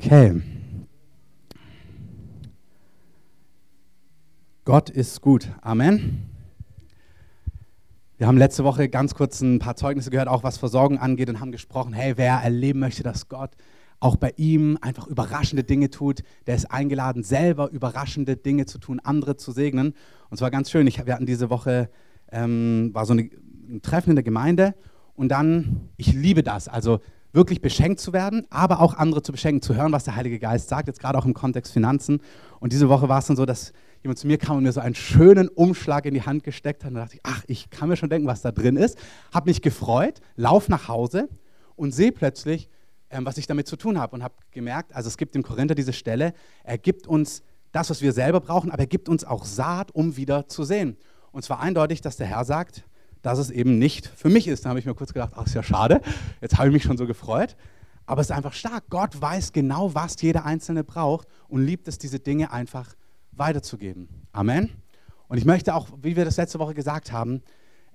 Okay. Gott ist gut. Amen. Wir haben letzte Woche ganz kurz ein paar Zeugnisse gehört, auch was Versorgung angeht, und haben gesprochen, hey, wer erleben möchte, dass Gott auch bei ihm einfach überraschende Dinge tut, der ist eingeladen, selber überraschende Dinge zu tun, andere zu segnen. Und es war ganz schön. Ich, wir hatten diese Woche, ähm, war so eine, ein Treffen in der Gemeinde und dann, ich liebe das, also wirklich beschenkt zu werden, aber auch andere zu beschenken, zu hören, was der Heilige Geist sagt, jetzt gerade auch im Kontext Finanzen. Und diese Woche war es dann so, dass jemand zu mir kam und mir so einen schönen Umschlag in die Hand gesteckt hat. Und da dachte ich, ach, ich kann mir schon denken, was da drin ist. Habe mich gefreut, lauf nach Hause und sehe plötzlich, ähm, was ich damit zu tun habe. Und habe gemerkt, also es gibt im Korinther diese Stelle, er gibt uns das, was wir selber brauchen, aber er gibt uns auch Saat, um wieder zu sehen. Und zwar eindeutig, dass der Herr sagt, dass es eben nicht für mich ist. Da habe ich mir kurz gedacht, ach, ist ja schade. Jetzt habe ich mich schon so gefreut. Aber es ist einfach stark. Gott weiß genau, was jeder Einzelne braucht und liebt es, diese Dinge einfach weiterzugeben. Amen. Und ich möchte auch, wie wir das letzte Woche gesagt haben,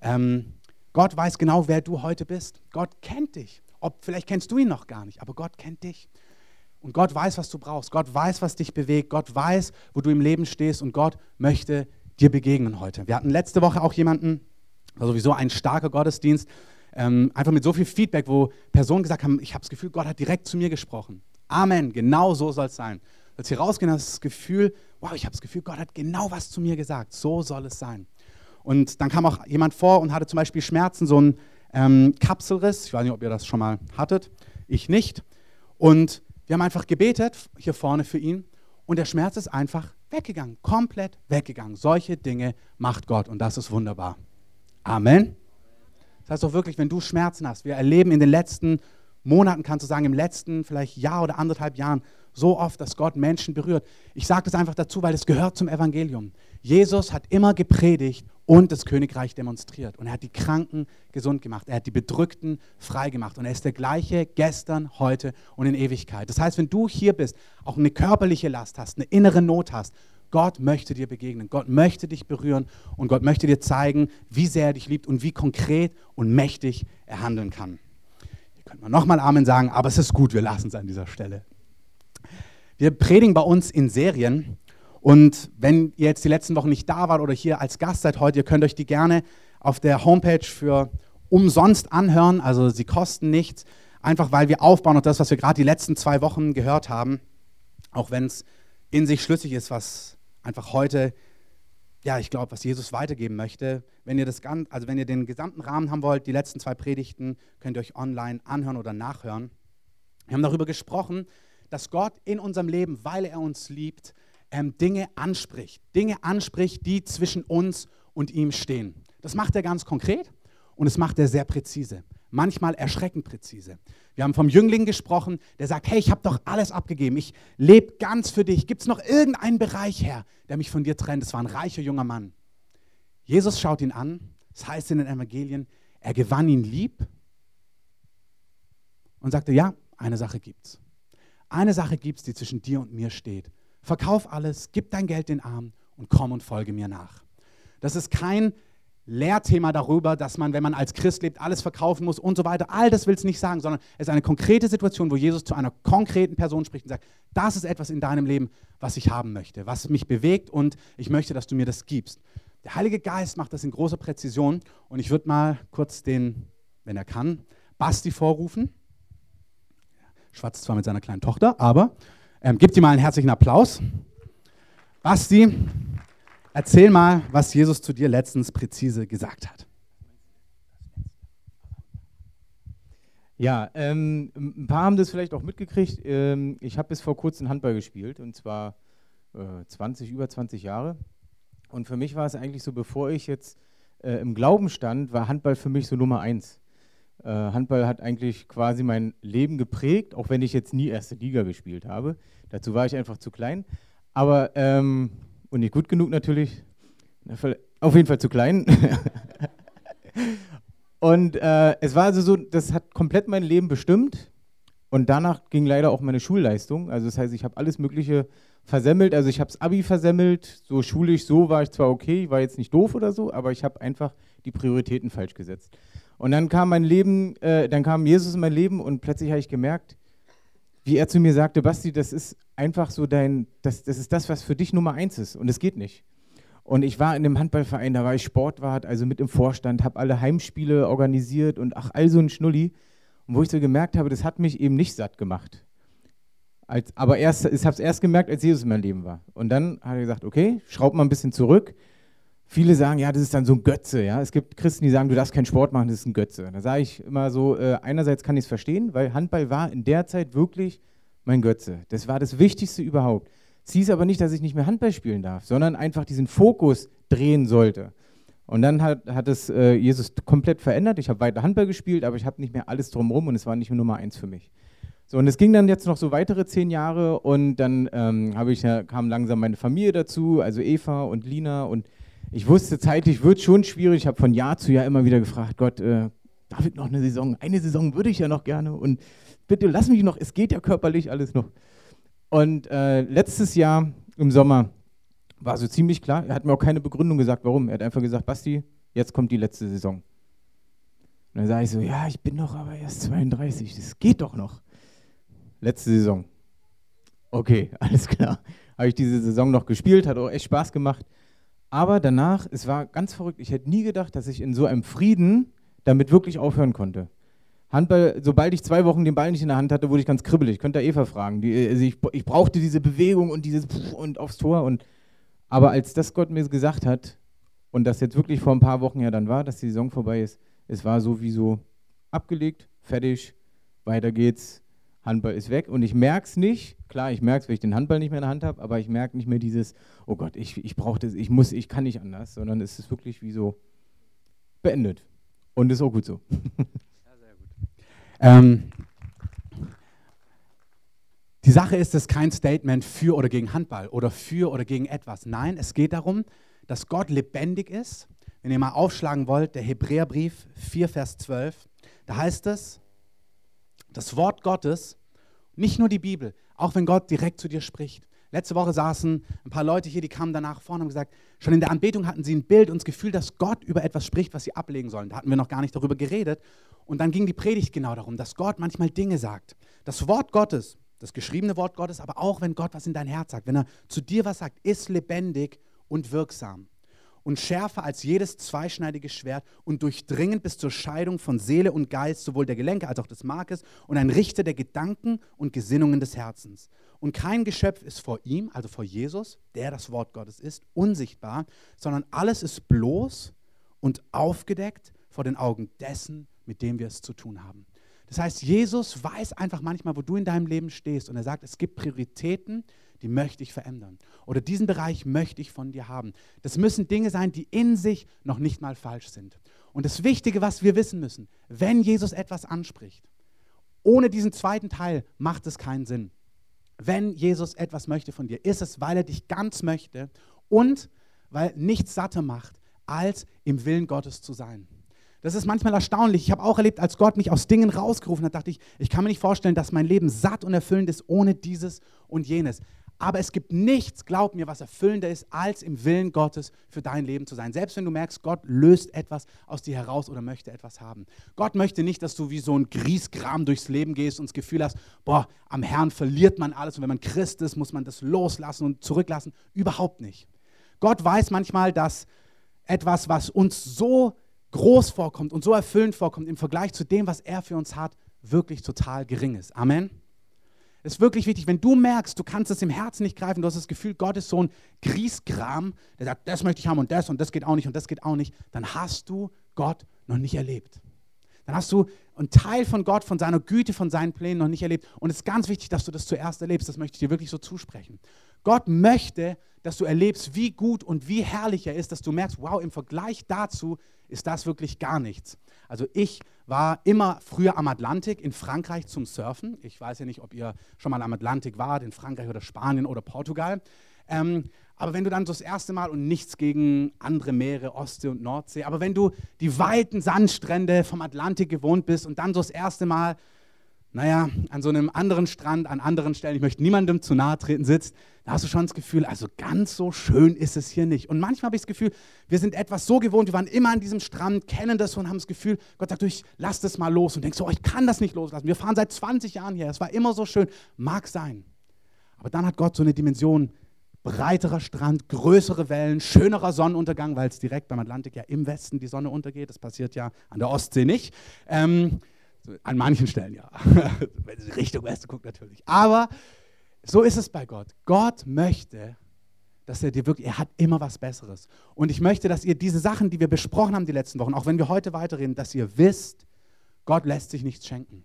ähm, Gott weiß genau, wer du heute bist. Gott kennt dich. Ob, vielleicht kennst du ihn noch gar nicht, aber Gott kennt dich. Und Gott weiß, was du brauchst. Gott weiß, was dich bewegt. Gott weiß, wo du im Leben stehst. Und Gott möchte dir begegnen heute. Wir hatten letzte Woche auch jemanden, war sowieso ein starker Gottesdienst, ähm, einfach mit so viel Feedback, wo Personen gesagt haben, ich habe das Gefühl, Gott hat direkt zu mir gesprochen. Amen, genau so soll es sein. Als sie rausgehen, hast du das Gefühl, wow, ich habe das Gefühl, Gott hat genau was zu mir gesagt. So soll es sein. Und dann kam auch jemand vor und hatte zum Beispiel Schmerzen, so ein ähm, Kapselriss. Ich weiß nicht, ob ihr das schon mal hattet. Ich nicht. Und wir haben einfach gebetet hier vorne für ihn und der Schmerz ist einfach weggegangen, komplett weggegangen. Solche Dinge macht Gott und das ist wunderbar. Amen. Das heißt auch wirklich, wenn du Schmerzen hast, wir erleben in den letzten Monaten, kannst du sagen, im letzten vielleicht Jahr oder anderthalb Jahren so oft, dass Gott Menschen berührt. Ich sage das einfach dazu, weil es gehört zum Evangelium. Jesus hat immer gepredigt und das Königreich demonstriert. Und er hat die Kranken gesund gemacht. Er hat die Bedrückten frei gemacht. Und er ist der gleiche gestern, heute und in Ewigkeit. Das heißt, wenn du hier bist, auch eine körperliche Last hast, eine innere Not hast, Gott möchte dir begegnen. Gott möchte dich berühren und Gott möchte dir zeigen, wie sehr er dich liebt und wie konkret und mächtig er handeln kann. Hier könnte man nochmal Amen sagen, aber es ist gut, wir lassen es an dieser Stelle. Wir predigen bei uns in Serien und wenn ihr jetzt die letzten Wochen nicht da wart oder hier als Gast seid heute, ihr könnt euch die gerne auf der Homepage für umsonst anhören. Also sie kosten nichts, einfach weil wir aufbauen auf das, was wir gerade die letzten zwei Wochen gehört haben. Auch wenn es in sich schlüssig ist, was einfach heute, ja, ich glaube, was Jesus weitergeben möchte. Wenn ihr das also wenn ihr den gesamten Rahmen haben wollt, die letzten zwei Predigten könnt ihr euch online anhören oder nachhören. Wir haben darüber gesprochen, dass Gott in unserem Leben, weil er uns liebt, ähm, Dinge anspricht. Dinge anspricht, die zwischen uns und ihm stehen. Das macht er ganz konkret und das macht er sehr präzise. Manchmal erschreckend präzise. Wir haben vom Jüngling gesprochen, der sagt, hey, ich habe doch alles abgegeben. Ich lebe ganz für dich. Gibt es noch irgendeinen Bereich, Herr, der mich von dir trennt? Das war ein reicher junger Mann. Jesus schaut ihn an. Das heißt in den Evangelien, er gewann ihn lieb und sagte, ja, eine Sache gibt's. Eine Sache gibt's, die zwischen dir und mir steht verkauf alles, gib dein Geld den Armen und komm und folge mir nach. Das ist kein Lehrthema darüber, dass man, wenn man als Christ lebt, alles verkaufen muss und so weiter. All das will es nicht sagen, sondern es ist eine konkrete Situation, wo Jesus zu einer konkreten Person spricht und sagt, das ist etwas in deinem Leben, was ich haben möchte, was mich bewegt und ich möchte, dass du mir das gibst. Der Heilige Geist macht das in großer Präzision und ich würde mal kurz den, wenn er kann, Basti vorrufen. Schwatzt zwar mit seiner kleinen Tochter, aber ähm, gib dir mal einen herzlichen Applaus. Basti, erzähl mal, was Jesus zu dir letztens präzise gesagt hat. Ja, ähm, ein paar haben das vielleicht auch mitgekriegt. Ähm, ich habe bis vor kurzem Handball gespielt und zwar äh, 20, über 20 Jahre. Und für mich war es eigentlich so, bevor ich jetzt äh, im Glauben stand, war Handball für mich so Nummer eins. Äh, Handball hat eigentlich quasi mein Leben geprägt, auch wenn ich jetzt nie erste Liga gespielt habe. Dazu war ich einfach zu klein. Aber, ähm, und nicht gut genug natürlich. Auf jeden Fall zu klein. und äh, es war also so, das hat komplett mein Leben bestimmt. Und danach ging leider auch meine Schulleistung. Also das heißt, ich habe alles Mögliche versemmelt. Also ich habe das Abi versemmelt. So schulisch, so war ich zwar okay, war jetzt nicht doof oder so, aber ich habe einfach die Prioritäten falsch gesetzt. Und dann kam mein Leben, äh, dann kam Jesus in mein Leben und plötzlich habe ich gemerkt, wie er zu mir sagte, Basti, das ist einfach so dein, das, das ist das, was für dich Nummer eins ist und es geht nicht. Und ich war in einem Handballverein, da war ich Sportwart, also mit im Vorstand, habe alle Heimspiele organisiert und ach, all so ein Schnulli. Und wo ich so gemerkt habe, das hat mich eben nicht satt gemacht. Als, aber erst, ich habe es erst gemerkt, als Jesus in meinem Leben war. Und dann hat er gesagt, okay, schraub mal ein bisschen zurück. Viele sagen, ja, das ist dann so ein Götze. Ja? Es gibt Christen, die sagen, du darfst keinen Sport machen, das ist ein Götze. Da sage ich immer so, äh, einerseits kann ich es verstehen, weil Handball war in der Zeit wirklich mein Götze. Das war das Wichtigste überhaupt. Es hieß aber nicht, dass ich nicht mehr Handball spielen darf, sondern einfach diesen Fokus drehen sollte. Und dann hat, hat es äh, Jesus komplett verändert. Ich habe weiter Handball gespielt, aber ich habe nicht mehr alles drumherum und es war nicht mehr Nummer eins für mich. So, und es ging dann jetzt noch so weitere zehn Jahre und dann ähm, ich, kam langsam meine Familie dazu, also Eva und Lina und ich wusste zeitlich wird schon schwierig. Ich habe von Jahr zu Jahr immer wieder gefragt, Gott, äh, darf ich noch eine Saison? Eine Saison würde ich ja noch gerne und bitte lass mich noch, es geht ja körperlich alles noch. Und äh, letztes Jahr im Sommer war so ziemlich klar, er hat mir auch keine Begründung gesagt, warum. Er hat einfach gesagt, Basti, jetzt kommt die letzte Saison. Und dann sage ich so, ja, ich bin doch aber erst 32, das geht doch noch. Letzte Saison. Okay, alles klar. Habe ich diese Saison noch gespielt, hat auch echt Spaß gemacht. Aber danach, es war ganz verrückt, ich hätte nie gedacht, dass ich in so einem Frieden damit wirklich aufhören konnte. Handball, sobald ich zwei Wochen den Ball nicht in der Hand hatte, wurde ich ganz kribbelig. Könnt ihr Eva fragen. Die, also ich, ich, brauchte diese Bewegung und dieses und aufs Tor. Und, aber als das Gott mir gesagt hat, und das jetzt wirklich vor ein paar Wochen ja dann war, dass die Saison vorbei ist, es war so wie so abgelegt, fertig, weiter geht's, Handball ist weg. Und ich merke es nicht, klar, ich merke es, wenn ich den Handball nicht mehr in der Hand habe, aber ich merke nicht mehr dieses, oh Gott, ich, ich brauche das, ich muss, ich kann nicht anders, sondern es ist wirklich wie so beendet. Und ist auch gut so. Ähm, die Sache ist es kein Statement für oder gegen Handball oder für oder gegen etwas. Nein, es geht darum, dass Gott lebendig ist. Wenn ihr mal aufschlagen wollt, der Hebräerbrief 4, Vers 12, da heißt es, das Wort Gottes, nicht nur die Bibel, auch wenn Gott direkt zu dir spricht. Letzte Woche saßen ein paar Leute hier, die kamen danach vorne und haben gesagt, schon in der Anbetung hatten sie ein Bild und das Gefühl, dass Gott über etwas spricht, was sie ablegen sollen. Da hatten wir noch gar nicht darüber geredet. Und dann ging die Predigt genau darum, dass Gott manchmal Dinge sagt. Das Wort Gottes, das geschriebene Wort Gottes, aber auch wenn Gott was in dein Herz sagt, wenn er zu dir was sagt, ist lebendig und wirksam und schärfer als jedes zweischneidige Schwert und durchdringend bis zur Scheidung von Seele und Geist, sowohl der Gelenke als auch des Markes und ein Richter der Gedanken und Gesinnungen des Herzens. Und kein Geschöpf ist vor ihm, also vor Jesus, der das Wort Gottes ist, unsichtbar, sondern alles ist bloß und aufgedeckt vor den Augen dessen, mit dem wir es zu tun haben. Das heißt, Jesus weiß einfach manchmal, wo du in deinem Leben stehst und er sagt, es gibt Prioritäten, die möchte ich verändern. Oder diesen Bereich möchte ich von dir haben. Das müssen Dinge sein, die in sich noch nicht mal falsch sind. Und das Wichtige, was wir wissen müssen, wenn Jesus etwas anspricht, ohne diesen zweiten Teil macht es keinen Sinn. Wenn Jesus etwas möchte von dir, ist es, weil er dich ganz möchte und weil nichts satter macht, als im Willen Gottes zu sein. Das ist manchmal erstaunlich. Ich habe auch erlebt, als Gott mich aus Dingen rausgerufen hat, dachte ich, ich kann mir nicht vorstellen, dass mein Leben satt und erfüllend ist ohne dieses und jenes. Aber es gibt nichts, glaub mir, was erfüllender ist, als im Willen Gottes für dein Leben zu sein. Selbst wenn du merkst, Gott löst etwas aus dir heraus oder möchte etwas haben. Gott möchte nicht, dass du wie so ein Griesgram durchs Leben gehst und das Gefühl hast, boah, am Herrn verliert man alles und wenn man Christ ist, muss man das loslassen und zurücklassen. Überhaupt nicht. Gott weiß manchmal, dass etwas, was uns so groß vorkommt und so erfüllend vorkommt im Vergleich zu dem, was er für uns hat, wirklich total gering ist. Amen. Es ist wirklich wichtig, wenn du merkst, du kannst es im Herzen nicht greifen, du hast das Gefühl, Gott ist so ein Griesgram, der sagt, das möchte ich haben und das und das geht auch nicht und das geht auch nicht, dann hast du Gott noch nicht erlebt. Dann hast du einen Teil von Gott, von seiner Güte, von seinen Plänen noch nicht erlebt. Und es ist ganz wichtig, dass du das zuerst erlebst. Das möchte ich dir wirklich so zusprechen. Gott möchte, dass du erlebst, wie gut und wie herrlich er ist, dass du merkst, wow, im Vergleich dazu ist das wirklich gar nichts. Also ich war immer früher am Atlantik in Frankreich zum Surfen. Ich weiß ja nicht, ob ihr schon mal am Atlantik wart, in Frankreich oder Spanien oder Portugal. Ähm, aber wenn du dann so das erste Mal und nichts gegen andere Meere, Ostsee und Nordsee, aber wenn du die weiten Sandstrände vom Atlantik gewohnt bist und dann so das erste Mal naja, an so einem anderen Strand, an anderen Stellen, ich möchte niemandem zu nahe treten, sitzt, da hast du schon das Gefühl, also ganz so schön ist es hier nicht. Und manchmal habe ich das Gefühl, wir sind etwas so gewohnt, wir waren immer an diesem Strand, kennen das und haben das Gefühl, Gott sagt, ich lass das mal los und denkst oh, ich kann das nicht loslassen. Wir fahren seit 20 Jahren hier, es war immer so schön. Mag sein. Aber dann hat Gott so eine Dimension, breiterer Strand, größere Wellen, schönerer Sonnenuntergang, weil es direkt beim Atlantik ja im Westen die Sonne untergeht. Das passiert ja an der Ostsee nicht. Ähm, an manchen Stellen ja. Wenn sie Richtung Westen guckt natürlich. Aber so ist es bei Gott. Gott möchte, dass er dir wirklich, er hat immer was Besseres. Und ich möchte, dass ihr diese Sachen, die wir besprochen haben die letzten Wochen, auch wenn wir heute weiterreden, dass ihr wisst, Gott lässt sich nichts schenken.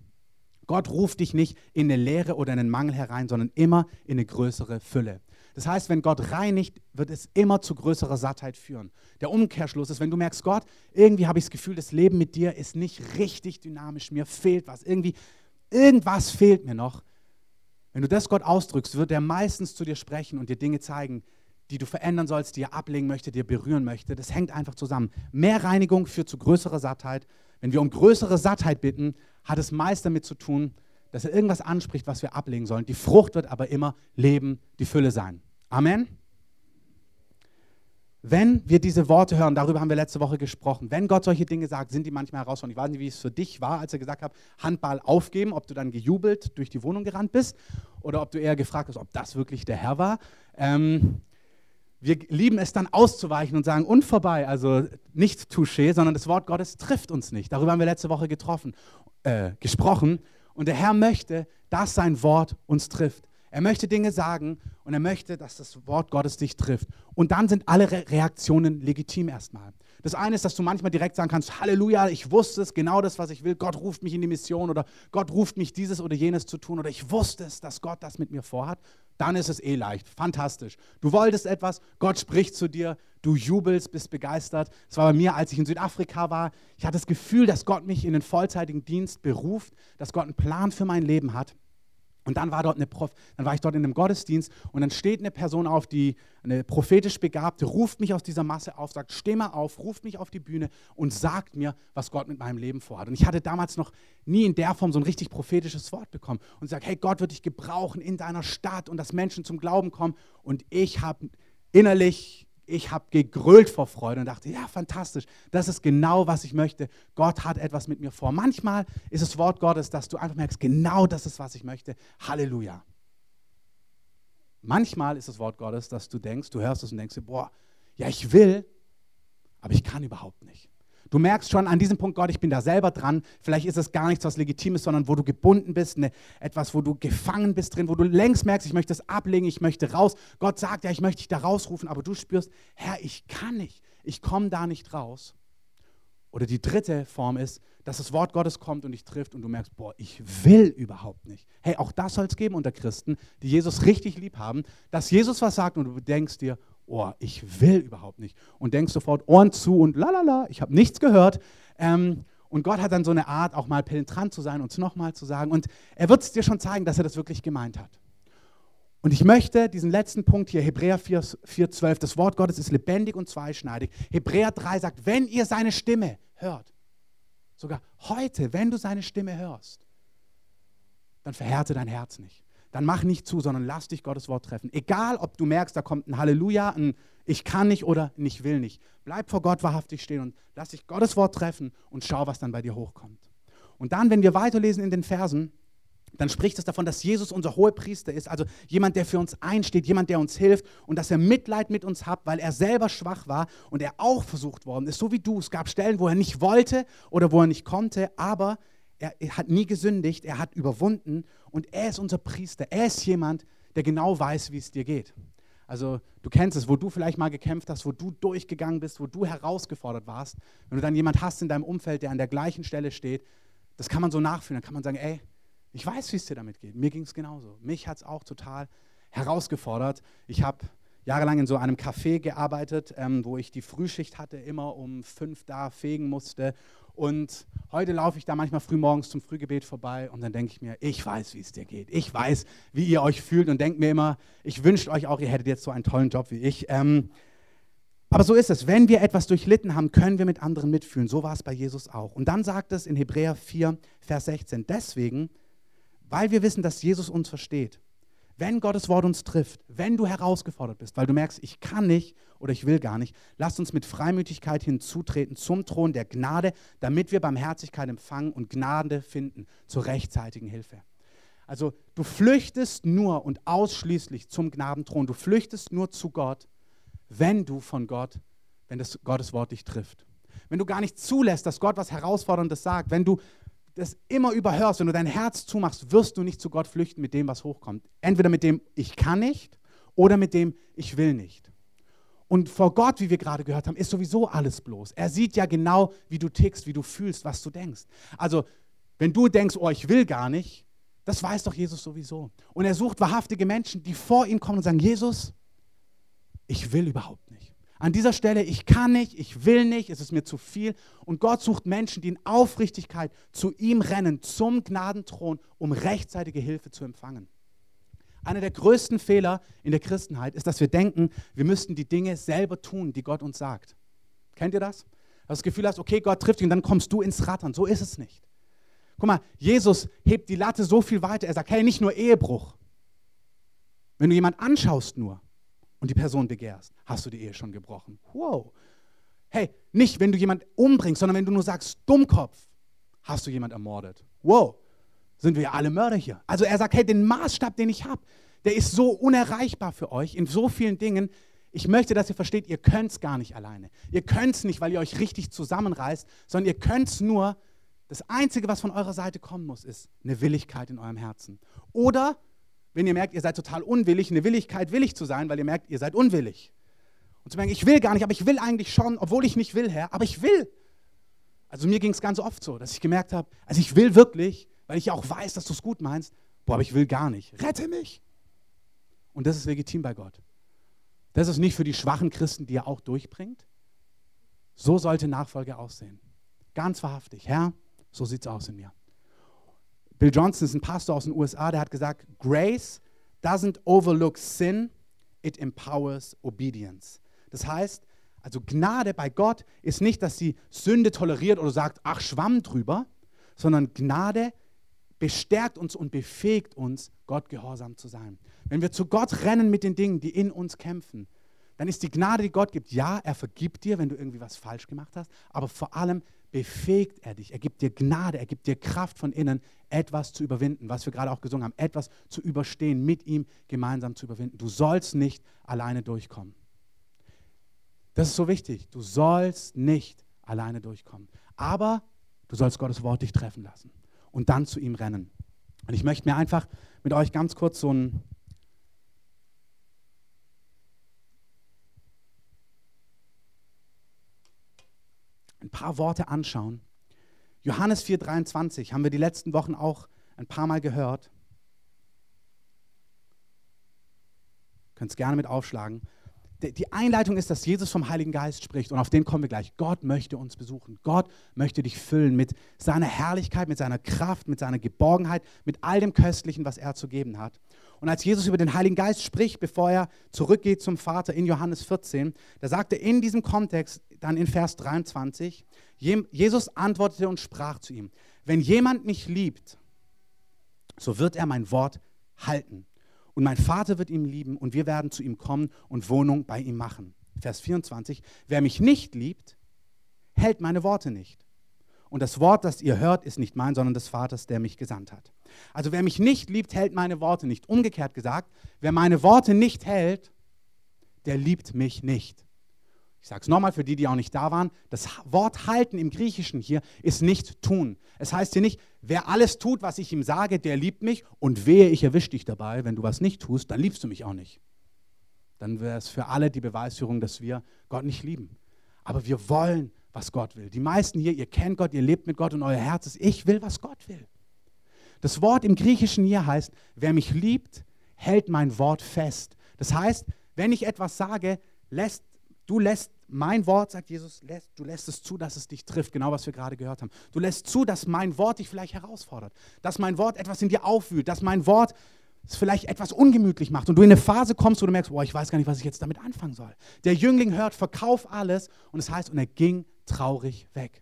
Gott ruft dich nicht in eine Leere oder in einen Mangel herein, sondern immer in eine größere Fülle. Das heißt, wenn Gott reinigt, wird es immer zu größerer Sattheit führen. Der Umkehrschluss ist, wenn du merkst, Gott, irgendwie habe ich das Gefühl, das Leben mit dir ist nicht richtig dynamisch, mir fehlt was, irgendwie, irgendwas fehlt mir noch. Wenn du das Gott ausdrückst, wird er meistens zu dir sprechen und dir Dinge zeigen, die du verändern sollst, die er ablegen möchte, die er berühren möchte. Das hängt einfach zusammen. Mehr Reinigung führt zu größerer Sattheit. Wenn wir um größere Sattheit bitten, hat es meist damit zu tun, dass er irgendwas anspricht, was wir ablegen sollen. Die Frucht wird aber immer Leben, die Fülle sein. Amen. Wenn wir diese Worte hören, darüber haben wir letzte Woche gesprochen, wenn Gott solche Dinge sagt, sind die manchmal herausfordernd. Ich weiß nicht, wie es für dich war, als er gesagt hat, Handball aufgeben, ob du dann gejubelt durch die Wohnung gerannt bist oder ob du eher gefragt hast, ob das wirklich der Herr war. Ähm, wir lieben es dann auszuweichen und sagen, und vorbei, also nicht touché, sondern das Wort Gottes trifft uns nicht. Darüber haben wir letzte Woche getroffen, äh, gesprochen. Und der Herr möchte, dass sein Wort uns trifft. Er möchte Dinge sagen und er möchte, dass das Wort Gottes dich trifft. Und dann sind alle Re Reaktionen legitim erstmal. Das eine ist, dass du manchmal direkt sagen kannst, Halleluja, ich wusste es, genau das, was ich will. Gott ruft mich in die Mission oder Gott ruft mich dieses oder jenes zu tun oder ich wusste es, dass Gott das mit mir vorhat. Dann ist es eh leicht, fantastisch. Du wolltest etwas, Gott spricht zu dir, du jubelst, bist begeistert. Es war bei mir, als ich in Südafrika war. Ich hatte das Gefühl, dass Gott mich in den vollzeitigen Dienst beruft, dass Gott einen Plan für mein Leben hat. Und dann war, dort eine Prof dann war ich dort in einem Gottesdienst und dann steht eine Person auf, die eine prophetisch Begabte, ruft mich aus dieser Masse auf, sagt, steh mal auf, ruft mich auf die Bühne und sagt mir, was Gott mit meinem Leben vorhat. Und ich hatte damals noch nie in der Form so ein richtig prophetisches Wort bekommen und sagt, hey, Gott wird dich gebrauchen in deiner Stadt und dass Menschen zum Glauben kommen. Und ich habe innerlich ich habe gegrölt vor Freude und dachte, ja, fantastisch, das ist genau, was ich möchte. Gott hat etwas mit mir vor. Manchmal ist das Wort Gottes, dass du einfach merkst, genau das ist, was ich möchte. Halleluja. Manchmal ist das Wort Gottes, dass du denkst, du hörst es und denkst, boah, ja, ich will, aber ich kann überhaupt nicht. Du merkst schon an diesem Punkt, Gott, ich bin da selber dran. Vielleicht ist es gar nichts, was legitim ist, sondern wo du gebunden bist, ne, etwas, wo du gefangen bist drin, wo du längst merkst, ich möchte es ablegen, ich möchte raus. Gott sagt ja, ich möchte dich da rausrufen, aber du spürst, Herr, ich kann nicht, ich komme da nicht raus. Oder die dritte Form ist, dass das Wort Gottes kommt und dich trifft und du merkst, boah, ich will überhaupt nicht. Hey, auch das soll es geben unter Christen, die Jesus richtig lieb haben, dass Jesus was sagt und du denkst dir, oh, ich will überhaupt nicht. Und denkst sofort Ohren zu und lalala, ich habe nichts gehört. Ähm, und Gott hat dann so eine Art, auch mal penetrant zu sein und es nochmal zu sagen. Und er wird es dir schon zeigen, dass er das wirklich gemeint hat. Und ich möchte diesen letzten Punkt hier, Hebräer 4, 4, 12, das Wort Gottes ist lebendig und zweischneidig. Hebräer 3 sagt, wenn ihr seine Stimme hört, sogar heute, wenn du seine Stimme hörst, dann verhärte dein Herz nicht dann mach nicht zu, sondern lass dich Gottes Wort treffen. Egal, ob du merkst, da kommt ein Halleluja, ein Ich kann nicht oder ein Ich will nicht. Bleib vor Gott wahrhaftig stehen und lass dich Gottes Wort treffen und schau, was dann bei dir hochkommt. Und dann, wenn wir weiterlesen in den Versen, dann spricht es davon, dass Jesus unser hoher Priester ist, also jemand, der für uns einsteht, jemand, der uns hilft und dass er Mitleid mit uns hat, weil er selber schwach war und er auch versucht worden ist, so wie du. Es gab Stellen, wo er nicht wollte oder wo er nicht konnte, aber er, hat nie gesündigt, er hat überwunden und er ist unser Priester. Er ist jemand, der genau weiß, wie es dir geht. Also du kennst es, wo du vielleicht mal gekämpft hast, wo du durchgegangen bist, wo du herausgefordert warst. Wenn du dann jemand hast in deinem Umfeld, der an der gleichen Stelle steht, das kann man so nachfühlen. Dann kann man sagen, ey, ich weiß, wie es dir damit geht. Mir ging es genauso. Mich hat es auch total herausgefordert. Ich habe jahrelang in so einem Café gearbeitet, ähm, wo ich die Frühschicht hatte, immer um fünf da fegen musste und heute laufe ich da manchmal früh morgens zum Frühgebet vorbei und dann denke ich mir, ich weiß, wie es dir geht. Ich weiß, wie ihr euch fühlt und denke mir immer, ich wünsche euch auch, ihr hättet jetzt so einen tollen Job wie ich. Ähm, aber so ist es. Wenn wir etwas durchlitten haben, können wir mit anderen mitfühlen. So war es bei Jesus auch. Und dann sagt es in Hebräer 4, Vers 16, deswegen weil wir wissen, dass Jesus uns versteht, wenn Gottes Wort uns trifft, wenn du herausgefordert bist, weil du merkst, ich kann nicht oder ich will gar nicht, lass uns mit Freimütigkeit hinzutreten zum Thron der Gnade, damit wir Barmherzigkeit empfangen und Gnade finden zur rechtzeitigen Hilfe. Also du flüchtest nur und ausschließlich zum Gnadenthron, du flüchtest nur zu Gott, wenn du von Gott, wenn das Gottes Wort dich trifft. Wenn du gar nicht zulässt, dass Gott was Herausforderndes sagt, wenn du das immer überhörst, wenn du dein Herz zumachst, wirst du nicht zu Gott flüchten mit dem, was hochkommt. Entweder mit dem, ich kann nicht oder mit dem, ich will nicht. Und vor Gott, wie wir gerade gehört haben, ist sowieso alles bloß. Er sieht ja genau, wie du tickst, wie du fühlst, was du denkst. Also, wenn du denkst, oh, ich will gar nicht, das weiß doch Jesus sowieso. Und er sucht wahrhaftige Menschen, die vor ihm kommen und sagen, Jesus, ich will überhaupt nicht. An dieser Stelle, ich kann nicht, ich will nicht, es ist mir zu viel. Und Gott sucht Menschen, die in Aufrichtigkeit zu ihm rennen, zum Gnadenthron, um rechtzeitige Hilfe zu empfangen. Einer der größten Fehler in der Christenheit ist, dass wir denken, wir müssten die Dinge selber tun, die Gott uns sagt. Kennt ihr das? Dass du das Gefühl hast, okay, Gott trifft dich und dann kommst du ins Rattern. So ist es nicht. Guck mal, Jesus hebt die Latte so viel weiter. Er sagt, hey, nicht nur Ehebruch. Wenn du jemanden anschaust nur, und die Person begehrst, hast du die Ehe schon gebrochen. Wow. Hey, nicht wenn du jemanden umbringst, sondern wenn du nur sagst, Dummkopf, hast du jemanden ermordet. Wow. Sind wir ja alle Mörder hier. Also er sagt, hey, den Maßstab, den ich habe, der ist so unerreichbar für euch in so vielen Dingen. Ich möchte, dass ihr versteht, ihr könnt es gar nicht alleine. Ihr könnt es nicht, weil ihr euch richtig zusammenreißt, sondern ihr könnt es nur, das Einzige, was von eurer Seite kommen muss, ist eine Willigkeit in eurem Herzen. Oder wenn ihr merkt, ihr seid total unwillig, eine Willigkeit, willig zu sein, weil ihr merkt, ihr seid unwillig. Und zu merken, ich will gar nicht, aber ich will eigentlich schon, obwohl ich nicht will, Herr, aber ich will. Also mir ging es ganz oft so, dass ich gemerkt habe, also ich will wirklich, weil ich auch weiß, dass du es gut meinst, boah, aber ich will gar nicht. Rette mich. Und das ist legitim bei Gott. Das ist nicht für die schwachen Christen, die er auch durchbringt. So sollte Nachfolge aussehen. Ganz wahrhaftig, Herr, so sieht es aus in mir. Bill Johnson ist ein Pastor aus den USA, der hat gesagt, Grace doesn't overlook sin, it empowers obedience. Das heißt, also Gnade bei Gott ist nicht, dass sie Sünde toleriert oder sagt, ach, schwamm drüber, sondern Gnade bestärkt uns und befähigt uns, Gott gehorsam zu sein. Wenn wir zu Gott rennen mit den Dingen, die in uns kämpfen, dann ist die Gnade, die Gott gibt, ja, er vergibt dir, wenn du irgendwie was falsch gemacht hast, aber vor allem befähigt er dich. Er gibt dir Gnade, er gibt dir Kraft von innen, etwas zu überwinden, was wir gerade auch gesungen haben, etwas zu überstehen, mit ihm gemeinsam zu überwinden. Du sollst nicht alleine durchkommen. Das ist so wichtig. Du sollst nicht alleine durchkommen. Aber du sollst Gottes Wort dich treffen lassen und dann zu ihm rennen. Und ich möchte mir einfach mit euch ganz kurz so ein ein paar Worte anschauen. Johannes 4:23 haben wir die letzten Wochen auch ein paar Mal gehört. Könnt es gerne mit aufschlagen. Die Einleitung ist, dass Jesus vom Heiligen Geist spricht und auf den kommen wir gleich. Gott möchte uns besuchen. Gott möchte dich füllen mit seiner Herrlichkeit, mit seiner Kraft, mit seiner Geborgenheit, mit all dem Köstlichen, was er zu geben hat. Und als Jesus über den Heiligen Geist spricht, bevor er zurückgeht zum Vater in Johannes 14, da sagt er in diesem Kontext, dann in Vers 23, Jesus antwortete und sprach zu ihm, wenn jemand mich liebt, so wird er mein Wort halten. Und mein Vater wird ihn lieben und wir werden zu ihm kommen und Wohnung bei ihm machen. Vers 24, wer mich nicht liebt, hält meine Worte nicht. Und das Wort, das ihr hört, ist nicht mein, sondern des Vaters, der mich gesandt hat. Also wer mich nicht liebt, hält meine Worte nicht. Umgekehrt gesagt, wer meine Worte nicht hält, der liebt mich nicht. Ich sage es nochmal für die, die auch nicht da waren. Das Wort halten im Griechischen hier ist nicht tun. Es heißt hier nicht, wer alles tut, was ich ihm sage, der liebt mich und wehe, ich erwische dich dabei. Wenn du was nicht tust, dann liebst du mich auch nicht. Dann wäre es für alle die Beweisführung, dass wir Gott nicht lieben. Aber wir wollen, was Gott will. Die meisten hier, ihr kennt Gott, ihr lebt mit Gott und euer Herz ist, ich will, was Gott will. Das Wort im Griechischen hier heißt, wer mich liebt, hält mein Wort fest. Das heißt, wenn ich etwas sage, lässt Du lässt mein Wort, sagt Jesus, lässt, du lässt es zu, dass es dich trifft, genau was wir gerade gehört haben. Du lässt zu, dass mein Wort dich vielleicht herausfordert, dass mein Wort etwas in dir aufwühlt, dass mein Wort es vielleicht etwas ungemütlich macht und du in eine Phase kommst, wo du merkst, boah, ich weiß gar nicht, was ich jetzt damit anfangen soll. Der Jüngling hört, verkauf alles und es heißt, und er ging traurig weg.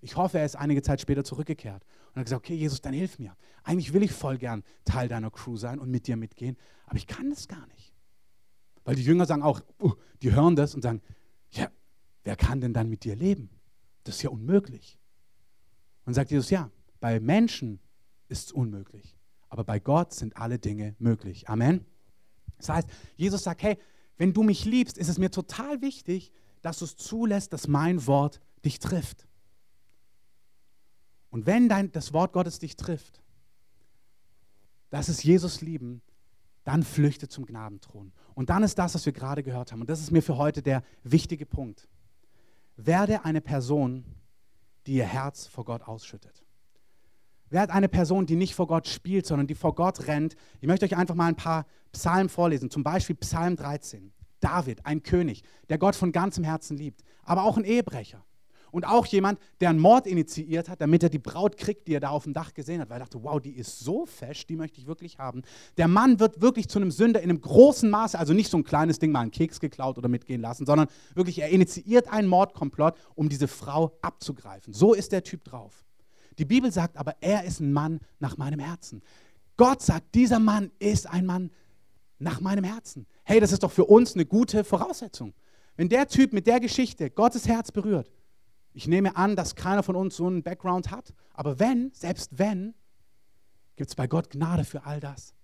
Ich hoffe, er ist einige Zeit später zurückgekehrt und hat gesagt, okay, Jesus, dann hilf mir. Eigentlich will ich voll gern Teil deiner Crew sein und mit dir mitgehen, aber ich kann das gar nicht. Weil die Jünger sagen auch, uh, die hören das und sagen, ja, wer kann denn dann mit dir leben? Das ist ja unmöglich. Und sagt Jesus, ja, bei Menschen ist es unmöglich, aber bei Gott sind alle Dinge möglich. Amen. Das heißt, Jesus sagt, hey, wenn du mich liebst, ist es mir total wichtig, dass du es zulässt, dass mein Wort dich trifft. Und wenn dein, das Wort Gottes dich trifft, das ist Jesus lieben, dann flüchte zum Gnadenthron. Und dann ist das, was wir gerade gehört haben. Und das ist mir für heute der wichtige Punkt. Werde eine Person, die ihr Herz vor Gott ausschüttet. Werde eine Person, die nicht vor Gott spielt, sondern die vor Gott rennt. Ich möchte euch einfach mal ein paar Psalmen vorlesen. Zum Beispiel Psalm 13. David, ein König, der Gott von ganzem Herzen liebt, aber auch ein Ehebrecher. Und auch jemand, der einen Mord initiiert hat, damit er die Braut kriegt, die er da auf dem Dach gesehen hat, weil er dachte, wow, die ist so fesch, die möchte ich wirklich haben. Der Mann wird wirklich zu einem Sünder in einem großen Maße, also nicht so ein kleines Ding, mal einen Keks geklaut oder mitgehen lassen, sondern wirklich, er initiiert einen Mordkomplott, um diese Frau abzugreifen. So ist der Typ drauf. Die Bibel sagt aber, er ist ein Mann nach meinem Herzen. Gott sagt, dieser Mann ist ein Mann nach meinem Herzen. Hey, das ist doch für uns eine gute Voraussetzung. Wenn der Typ mit der Geschichte Gottes Herz berührt, ich nehme an, dass keiner von uns so einen Background hat, aber wenn, selbst wenn, gibt es bei Gott Gnade für all das.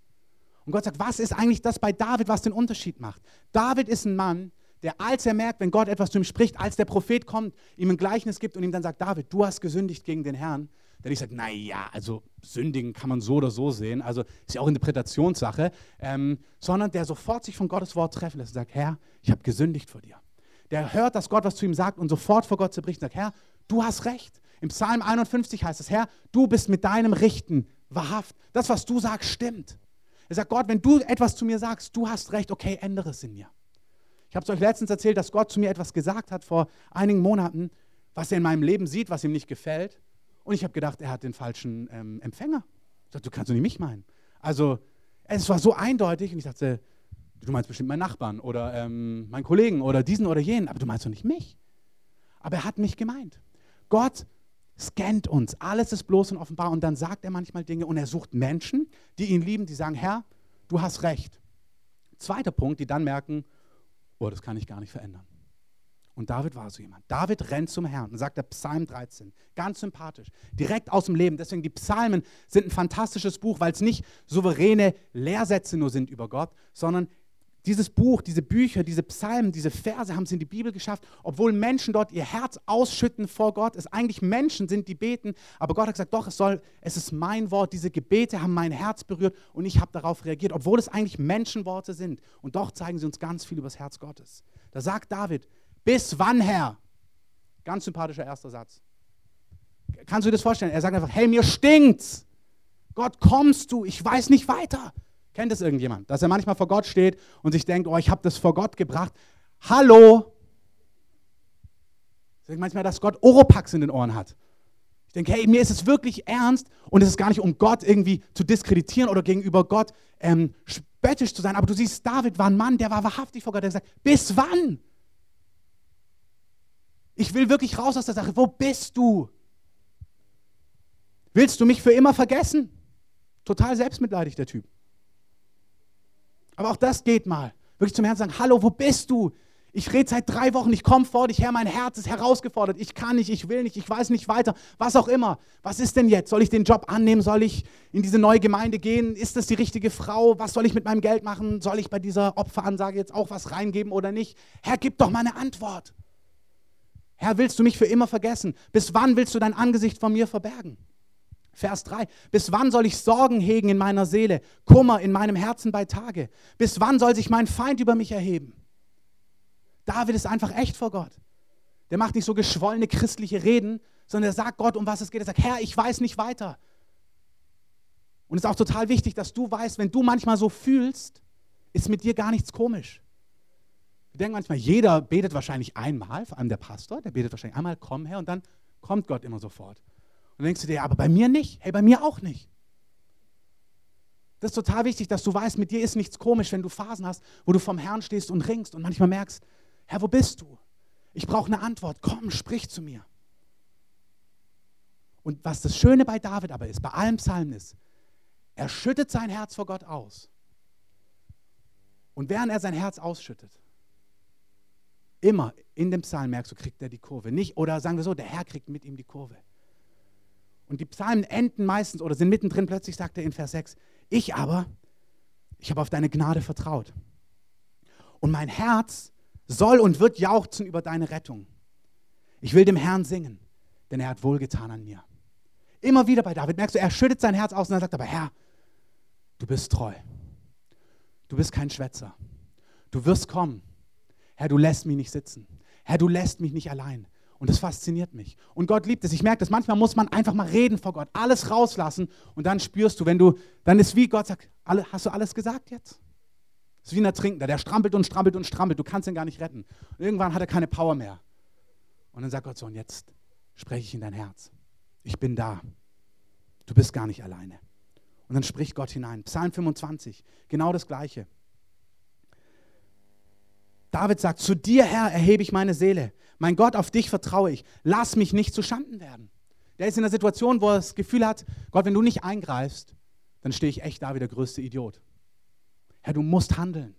Und Gott sagt, was ist eigentlich das bei David, was den Unterschied macht? David ist ein Mann, der, als er merkt, wenn Gott etwas zu ihm spricht, als der Prophet kommt, ihm ein Gleichnis gibt und ihm dann sagt, David, du hast gesündigt gegen den Herrn, der nicht sagt, naja, also sündigen kann man so oder so sehen, also ist ja auch Interpretationssache, ähm, sondern der sofort sich von Gottes Wort treffen lässt und sagt, Herr, ich habe gesündigt vor dir. Der hört, dass Gott was zu ihm sagt und sofort vor Gott zerbricht und sagt, Herr, du hast recht. Im Psalm 51 heißt es, Herr, du bist mit deinem Richten wahrhaft. Das, was du sagst, stimmt. Er sagt, Gott, wenn du etwas zu mir sagst, du hast recht, okay, ändere es in mir. Ich habe es euch letztens erzählt, dass Gott zu mir etwas gesagt hat vor einigen Monaten, was er in meinem Leben sieht, was ihm nicht gefällt. Und ich habe gedacht, er hat den falschen ähm, Empfänger. Ich dachte, du kannst doch nicht mich meinen. Also, es war so eindeutig und ich dachte, du meinst bestimmt meinen Nachbarn oder ähm, meinen Kollegen oder diesen oder jenen, aber du meinst doch nicht mich. Aber er hat mich gemeint. Gott scannt uns. Alles ist bloß und offenbar. Und dann sagt er manchmal Dinge und er sucht Menschen, die ihn lieben, die sagen, Herr, du hast recht. Zweiter Punkt, die dann merken, oh, das kann ich gar nicht verändern. Und David war so jemand. David rennt zum Herrn und sagt der Psalm 13. Ganz sympathisch. Direkt aus dem Leben. Deswegen die Psalmen sind ein fantastisches Buch, weil es nicht souveräne Lehrsätze nur sind über Gott, sondern dieses Buch, diese Bücher, diese Psalmen, diese Verse haben es in die Bibel geschafft, obwohl Menschen dort ihr Herz ausschütten vor Gott, es eigentlich Menschen sind, die beten, aber Gott hat gesagt, doch, es soll, es ist mein Wort, diese Gebete haben mein Herz berührt und ich habe darauf reagiert, obwohl es eigentlich Menschenworte sind und doch zeigen sie uns ganz viel über das Herz Gottes. Da sagt David, bis wann, Herr? Ganz sympathischer erster Satz. Kannst du dir das vorstellen? Er sagt einfach, hey, mir stinkt's. Gott, kommst du? Ich weiß nicht weiter. Kennt es irgendjemand? Dass er manchmal vor Gott steht und sich denkt, oh, ich habe das vor Gott gebracht. Hallo? Ich denke manchmal, dass Gott Oropax in den Ohren hat. Ich denke, hey, mir ist es wirklich ernst und es ist gar nicht, um Gott irgendwie zu diskreditieren oder gegenüber Gott ähm, spöttisch zu sein. Aber du siehst, David war ein Mann, der war wahrhaftig vor Gott. Der sagt, bis wann? Ich will wirklich raus aus der Sache. Wo bist du? Willst du mich für immer vergessen? Total selbstmitleidig, der Typ. Aber auch das geht mal. Wirklich zum Herrn sagen, hallo, wo bist du? Ich rede seit drei Wochen, ich komme vor dich her, mein Herz ist herausgefordert. Ich kann nicht, ich will nicht, ich weiß nicht weiter. Was auch immer. Was ist denn jetzt? Soll ich den Job annehmen? Soll ich in diese neue Gemeinde gehen? Ist das die richtige Frau? Was soll ich mit meinem Geld machen? Soll ich bei dieser Opferansage jetzt auch was reingeben oder nicht? Herr, gib doch mal eine Antwort. Herr, willst du mich für immer vergessen? Bis wann willst du dein Angesicht von mir verbergen? Vers 3. Bis wann soll ich Sorgen hegen in meiner Seele, Kummer in meinem Herzen bei Tage? Bis wann soll sich mein Feind über mich erheben? David ist einfach echt vor Gott. Der macht nicht so geschwollene christliche Reden, sondern er sagt Gott, um was es geht. Er sagt, Herr, ich weiß nicht weiter. Und es ist auch total wichtig, dass du weißt, wenn du manchmal so fühlst, ist mit dir gar nichts komisch. Wir denken manchmal, jeder betet wahrscheinlich einmal, vor allem der Pastor, der betet wahrscheinlich einmal, komm her, und dann kommt Gott immer sofort. Und dann denkst du dir, aber bei mir nicht. Hey, bei mir auch nicht. Das ist total wichtig, dass du weißt, mit dir ist nichts komisch, wenn du Phasen hast, wo du vom Herrn stehst und ringst und manchmal merkst, Herr, wo bist du? Ich brauche eine Antwort. Komm, sprich zu mir. Und was das Schöne bei David aber ist, bei allen Psalmen ist, er schüttet sein Herz vor Gott aus. Und während er sein Herz ausschüttet, immer in dem Psalm merkst du, kriegt er die Kurve. Nicht, oder sagen wir so, der Herr kriegt mit ihm die Kurve. Und die Psalmen enden meistens oder sind mittendrin, plötzlich sagt er in Vers 6, ich aber, ich habe auf deine Gnade vertraut. Und mein Herz soll und wird jauchzen über deine Rettung. Ich will dem Herrn singen, denn er hat wohlgetan an mir. Immer wieder bei David merkst du, er schüttet sein Herz aus und er sagt aber, Herr, du bist treu. Du bist kein Schwätzer. Du wirst kommen. Herr, du lässt mich nicht sitzen. Herr, du lässt mich nicht allein. Und das fasziniert mich. Und Gott liebt es. Ich merke das, manchmal muss man einfach mal reden vor Gott, alles rauslassen und dann spürst du, wenn du, dann ist wie Gott sagt, alle, hast du alles gesagt jetzt? Das ist wie ein Ertrinkender, der strampelt und strampelt und strampelt, du kannst ihn gar nicht retten. Und irgendwann hat er keine Power mehr. Und dann sagt Gott so, und jetzt spreche ich in dein Herz. Ich bin da. Du bist gar nicht alleine. Und dann spricht Gott hinein. Psalm 25, genau das Gleiche. David sagt, zu dir, Herr, erhebe ich meine Seele. Mein Gott, auf dich vertraue ich. Lass mich nicht zu Schanden werden. Der ist in einer Situation, wo er das Gefühl hat, Gott, wenn du nicht eingreifst, dann stehe ich echt da wie der größte Idiot. Herr, du musst handeln.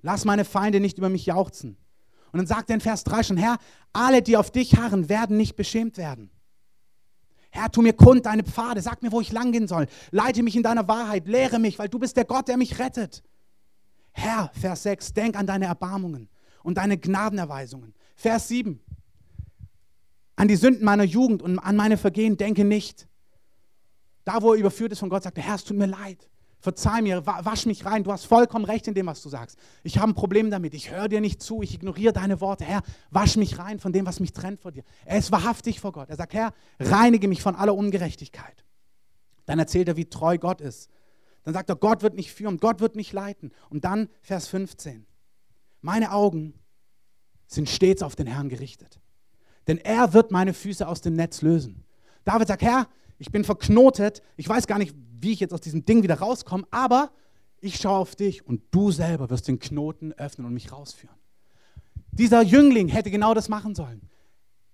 Lass meine Feinde nicht über mich jauchzen. Und dann sagt er in Vers 3 schon, Herr, alle, die auf dich harren, werden nicht beschämt werden. Herr, tu mir kund deine Pfade, sag mir, wo ich lang gehen soll. Leite mich in deiner Wahrheit, lehre mich, weil du bist der Gott, der mich rettet. Herr, Vers 6, denk an deine Erbarmungen und deine Gnadenerweisungen. Vers 7, an die Sünden meiner Jugend und an meine Vergehen denke nicht. Da, wo er überführt ist von Gott, sagt er, Herr, es tut mir leid. Verzeih mir, wasch mich rein. Du hast vollkommen recht in dem, was du sagst. Ich habe ein Problem damit. Ich höre dir nicht zu. Ich ignoriere deine Worte. Herr, wasch mich rein von dem, was mich trennt von dir. Er ist wahrhaftig vor Gott. Er sagt, Herr, reinige mich von aller Ungerechtigkeit. Dann erzählt er, wie treu Gott ist. Dann sagt er, Gott wird mich führen, Gott wird mich leiten. Und dann Vers 15. Meine Augen sind stets auf den Herrn gerichtet. Denn er wird meine Füße aus dem Netz lösen. David sagt, Herr, ich bin verknotet. Ich weiß gar nicht, wie ich jetzt aus diesem Ding wieder rauskomme, aber ich schaue auf dich und du selber wirst den Knoten öffnen und mich rausführen. Dieser Jüngling hätte genau das machen sollen.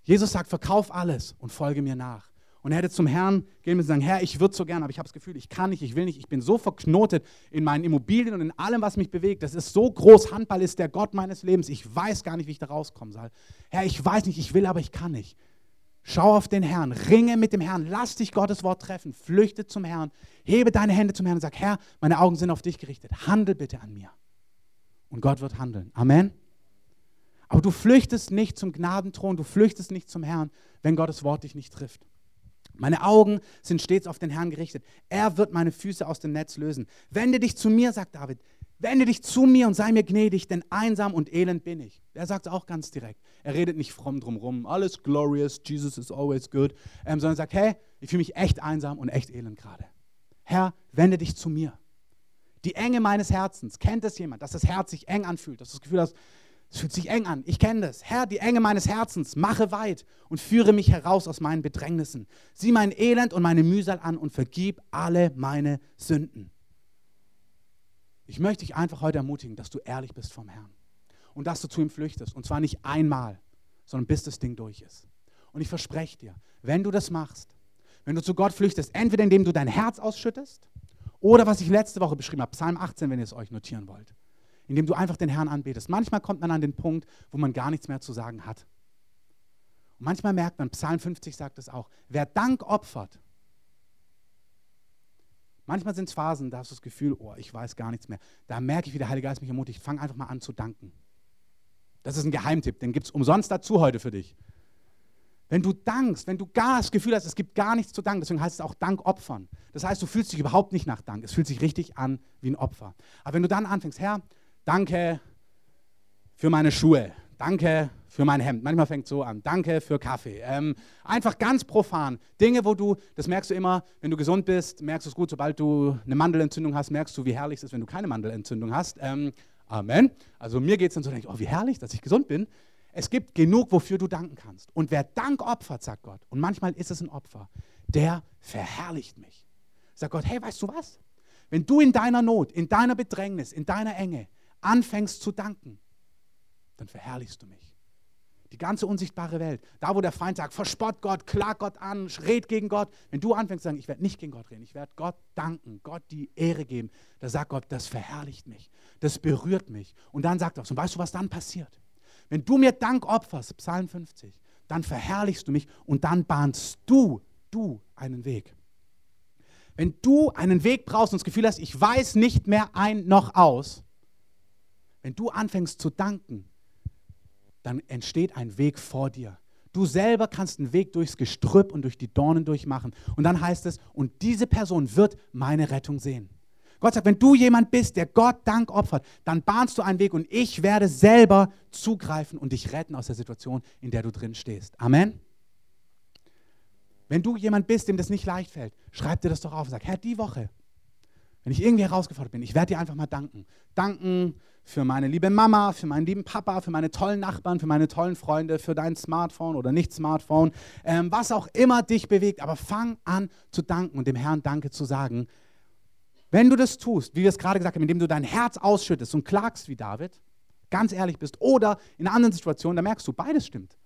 Jesus sagt, verkauf alles und folge mir nach. Und er hätte zum Herrn gehen müssen und sagen, Herr, ich würde so gerne, aber ich habe das Gefühl, ich kann nicht, ich will nicht, ich bin so verknotet in meinen Immobilien und in allem, was mich bewegt. Das ist so groß, Handball ist der Gott meines Lebens. Ich weiß gar nicht, wie ich da rauskommen soll. Herr, ich weiß nicht, ich will, aber ich kann nicht. Schau auf den Herrn, ringe mit dem Herrn, lass dich Gottes Wort treffen, flüchte zum Herrn, hebe deine Hände zum Herrn und sag, Herr, meine Augen sind auf dich gerichtet, handel bitte an mir. Und Gott wird handeln. Amen. Aber du flüchtest nicht zum Gnadenthron, du flüchtest nicht zum Herrn, wenn Gottes Wort dich nicht trifft. Meine Augen sind stets auf den Herrn gerichtet. Er wird meine Füße aus dem Netz lösen. Wende dich zu mir, sagt David. Wende dich zu mir und sei mir gnädig, denn einsam und elend bin ich. Er sagt es auch ganz direkt. Er redet nicht fromm drumherum, alles glorious, Jesus is always good, ähm, sondern sagt, hey, ich fühle mich echt einsam und echt elend gerade. Herr, wende dich zu mir. Die Enge meines Herzens, kennt es jemand, dass das Herz sich eng anfühlt, dass das Gefühl hast, es fühlt sich eng an. Ich kenne das. Herr, die Enge meines Herzens, mache weit und führe mich heraus aus meinen Bedrängnissen. Sieh mein Elend und meine Mühsal an und vergib alle meine Sünden. Ich möchte dich einfach heute ermutigen, dass du ehrlich bist vom Herrn und dass du zu ihm flüchtest. Und zwar nicht einmal, sondern bis das Ding durch ist. Und ich verspreche dir, wenn du das machst, wenn du zu Gott flüchtest, entweder indem du dein Herz ausschüttest oder was ich letzte Woche beschrieben habe, Psalm 18, wenn ihr es euch notieren wollt, indem du einfach den Herrn anbetest. Manchmal kommt man an den Punkt, wo man gar nichts mehr zu sagen hat. Und manchmal merkt man, Psalm 50 sagt es auch, wer Dank opfert, Manchmal sind es Phasen, da hast du das Gefühl, oh, ich weiß gar nichts mehr. Da merke ich, wie der Heilige Geist mich ermutigt. Fang einfach mal an zu danken. Das ist ein Geheimtipp, den gibt es umsonst dazu heute für dich. Wenn du dankst, wenn du gar das Gefühl hast, es gibt gar nichts zu danken, deswegen heißt es auch Dank opfern. Das heißt, du fühlst dich überhaupt nicht nach Dank. Es fühlt sich richtig an wie ein Opfer. Aber wenn du dann anfängst, Herr, danke für meine Schuhe, danke für mein Hemd. Manchmal fängt es so an. Danke für Kaffee. Ähm, einfach ganz profan. Dinge, wo du, das merkst du immer, wenn du gesund bist, merkst du es gut, sobald du eine Mandelentzündung hast, merkst du, wie herrlich es ist, wenn du keine Mandelentzündung hast. Ähm, Amen. Also mir geht es dann so, denke ich, oh, wie herrlich, dass ich gesund bin. Es gibt genug, wofür du danken kannst. Und wer Dank opfert, sagt Gott, und manchmal ist es ein Opfer, der verherrlicht mich. Sagt Gott, hey, weißt du was? Wenn du in deiner Not, in deiner Bedrängnis, in deiner Enge anfängst zu danken, dann verherrlichst du mich Die ganze unsichtbare Welt. Da, wo der Feind sagt, verspott Gott, klag Gott an, red gegen Gott. Wenn du anfängst zu sagen, ich werde nicht gegen Gott reden, ich werde Gott danken, Gott die Ehre geben, da sagt Gott, das verherrlicht mich, das berührt mich. Und dann sagt er, und weißt du, was dann passiert? Wenn du mir Dank opferst, Psalm 50, dann verherrlichst du mich und dann bahnst du, du einen Weg. Wenn du einen Weg brauchst und das Gefühl hast, ich weiß nicht mehr ein noch aus, wenn du anfängst zu danken, dann entsteht ein Weg vor dir. Du selber kannst einen Weg durchs Gestrüpp und durch die Dornen durchmachen. Und dann heißt es, und diese Person wird meine Rettung sehen. Gott sagt, wenn du jemand bist, der Gott Dank opfert, dann bahnst du einen Weg und ich werde selber zugreifen und dich retten aus der Situation, in der du drin stehst. Amen. Wenn du jemand bist, dem das nicht leicht fällt, schreib dir das doch auf und sag, Herr, die Woche, wenn ich irgendwie herausgefordert bin, ich werde dir einfach mal danken. Danken für meine liebe Mama, für meinen lieben Papa, für meine tollen Nachbarn, für meine tollen Freunde, für dein Smartphone oder nicht Smartphone, ähm, was auch immer dich bewegt. Aber fang an zu danken und dem Herrn Danke zu sagen. Wenn du das tust, wie wir es gerade gesagt haben, indem du dein Herz ausschüttest und klagst wie David, ganz ehrlich bist, oder in anderen Situationen, da merkst du, beides stimmt.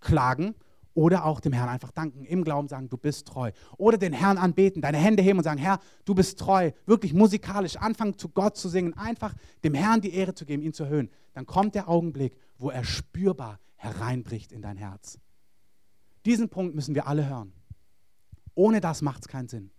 Klagen oder auch dem Herrn einfach danken, im Glauben sagen, du bist treu. Oder den Herrn anbeten, deine Hände heben und sagen, Herr, du bist treu. Wirklich musikalisch anfangen zu Gott zu singen, einfach dem Herrn die Ehre zu geben, ihn zu erhöhen. Dann kommt der Augenblick, wo er spürbar hereinbricht in dein Herz. Diesen Punkt müssen wir alle hören. Ohne das macht es keinen Sinn.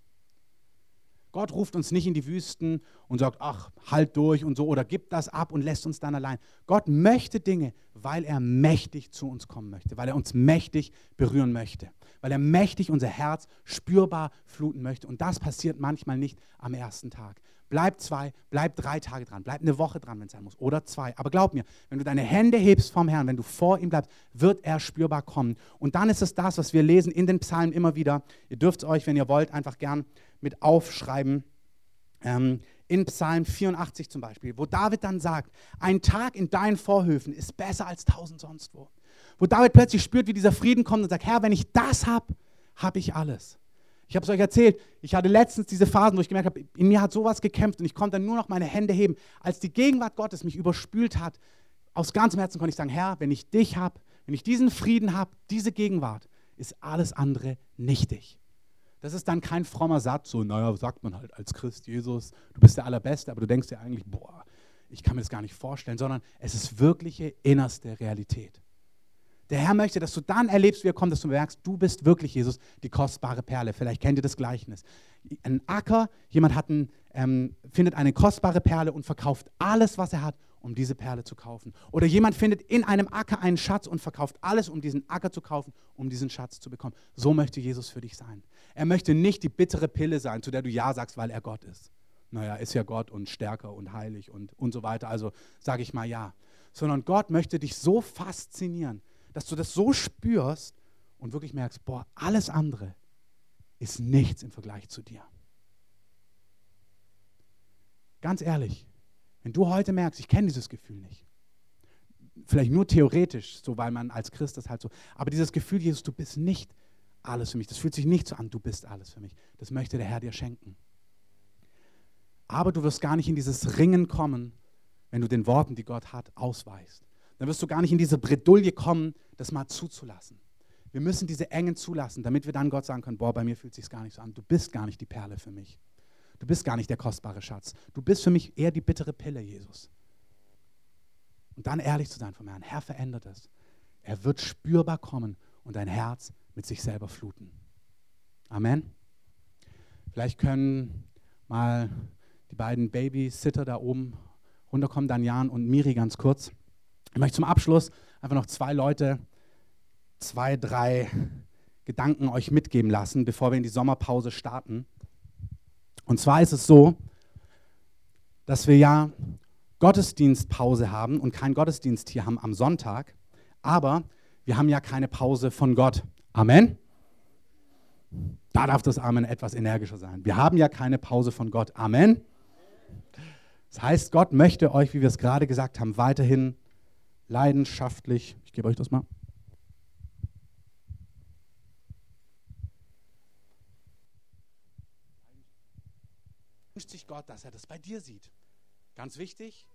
Gott ruft uns nicht in die Wüsten und sagt, ach, halt durch und so oder gibt das ab und lässt uns dann allein. Gott möchte Dinge, weil er mächtig zu uns kommen möchte, weil er uns mächtig berühren möchte, weil er mächtig unser Herz spürbar fluten möchte. Und das passiert manchmal nicht am ersten Tag. Bleib zwei, bleib drei Tage dran, bleib eine Woche dran, wenn es sein muss, oder zwei. Aber glaub mir, wenn du deine Hände hebst vom Herrn, wenn du vor ihm bleibst, wird er spürbar kommen. Und dann ist es das, was wir lesen in den Psalmen immer wieder. Ihr dürft es euch, wenn ihr wollt, einfach gern mit aufschreiben. Ähm, in Psalm 84 zum Beispiel, wo David dann sagt, ein Tag in deinen Vorhöfen ist besser als tausend sonst wo. Wo David plötzlich spürt, wie dieser Frieden kommt und sagt, Herr, wenn ich das habe, habe ich alles. Ich habe es euch erzählt, ich hatte letztens diese Phasen, wo ich gemerkt habe, in mir hat sowas gekämpft und ich konnte dann nur noch meine Hände heben. Als die Gegenwart Gottes mich überspült hat, aus ganzem Herzen konnte ich sagen, Herr, wenn ich dich habe, wenn ich diesen Frieden habe, diese Gegenwart, ist alles andere nichtig. Das ist dann kein frommer Satz, so, naja, sagt man halt als Christ, Jesus, du bist der Allerbeste, aber du denkst dir eigentlich, boah, ich kann mir das gar nicht vorstellen, sondern es ist wirkliche innerste Realität. Der Herr möchte, dass du dann erlebst, wie er kommt, dass du merkst, du bist wirklich, Jesus, die kostbare Perle. Vielleicht kennt ihr das Gleichnis. Ein Acker, jemand hat ein, ähm, findet eine kostbare Perle und verkauft alles, was er hat, um diese Perle zu kaufen. Oder jemand findet in einem Acker einen Schatz und verkauft alles, um diesen Acker zu kaufen, um diesen Schatz zu bekommen. So möchte Jesus für dich sein. Er möchte nicht die bittere Pille sein, zu der du Ja sagst, weil er Gott ist. Naja, ist ja Gott und stärker und heilig und, und so weiter. Also sage ich mal Ja. Sondern Gott möchte dich so faszinieren, dass du das so spürst und wirklich merkst, boah, alles andere ist nichts im Vergleich zu dir. Ganz ehrlich, wenn du heute merkst, ich kenne dieses Gefühl nicht, vielleicht nur theoretisch, so weil man als Christ das halt so, aber dieses Gefühl, Jesus, du bist nicht alles für mich, das fühlt sich nicht so an, du bist alles für mich, das möchte der Herr dir schenken. Aber du wirst gar nicht in dieses Ringen kommen, wenn du den Worten, die Gott hat, ausweichst dann wirst du gar nicht in diese Bredouille kommen, das mal zuzulassen. Wir müssen diese Engen zulassen, damit wir dann Gott sagen können, boah, bei mir fühlt es sich gar nicht so an. Du bist gar nicht die Perle für mich. Du bist gar nicht der kostbare Schatz. Du bist für mich eher die bittere Pille, Jesus. Und dann ehrlich zu sein vom Herrn. Herr, verändert es. Er wird spürbar kommen und dein Herz mit sich selber fluten. Amen. Vielleicht können mal die beiden Babysitter da oben runterkommen, Danjan und Miri ganz kurz. Ich möchte zum Abschluss einfach noch zwei Leute, zwei, drei Gedanken euch mitgeben lassen, bevor wir in die Sommerpause starten. Und zwar ist es so, dass wir ja Gottesdienstpause haben und keinen Gottesdienst hier haben am Sonntag, aber wir haben ja keine Pause von Gott. Amen. Da darf das Amen etwas energischer sein. Wir haben ja keine Pause von Gott. Amen. Das heißt, Gott möchte euch, wie wir es gerade gesagt haben, weiterhin leidenschaftlich, ich gebe euch das mal. Wünscht sich Gott, dass er das bei dir sieht. Ganz wichtig,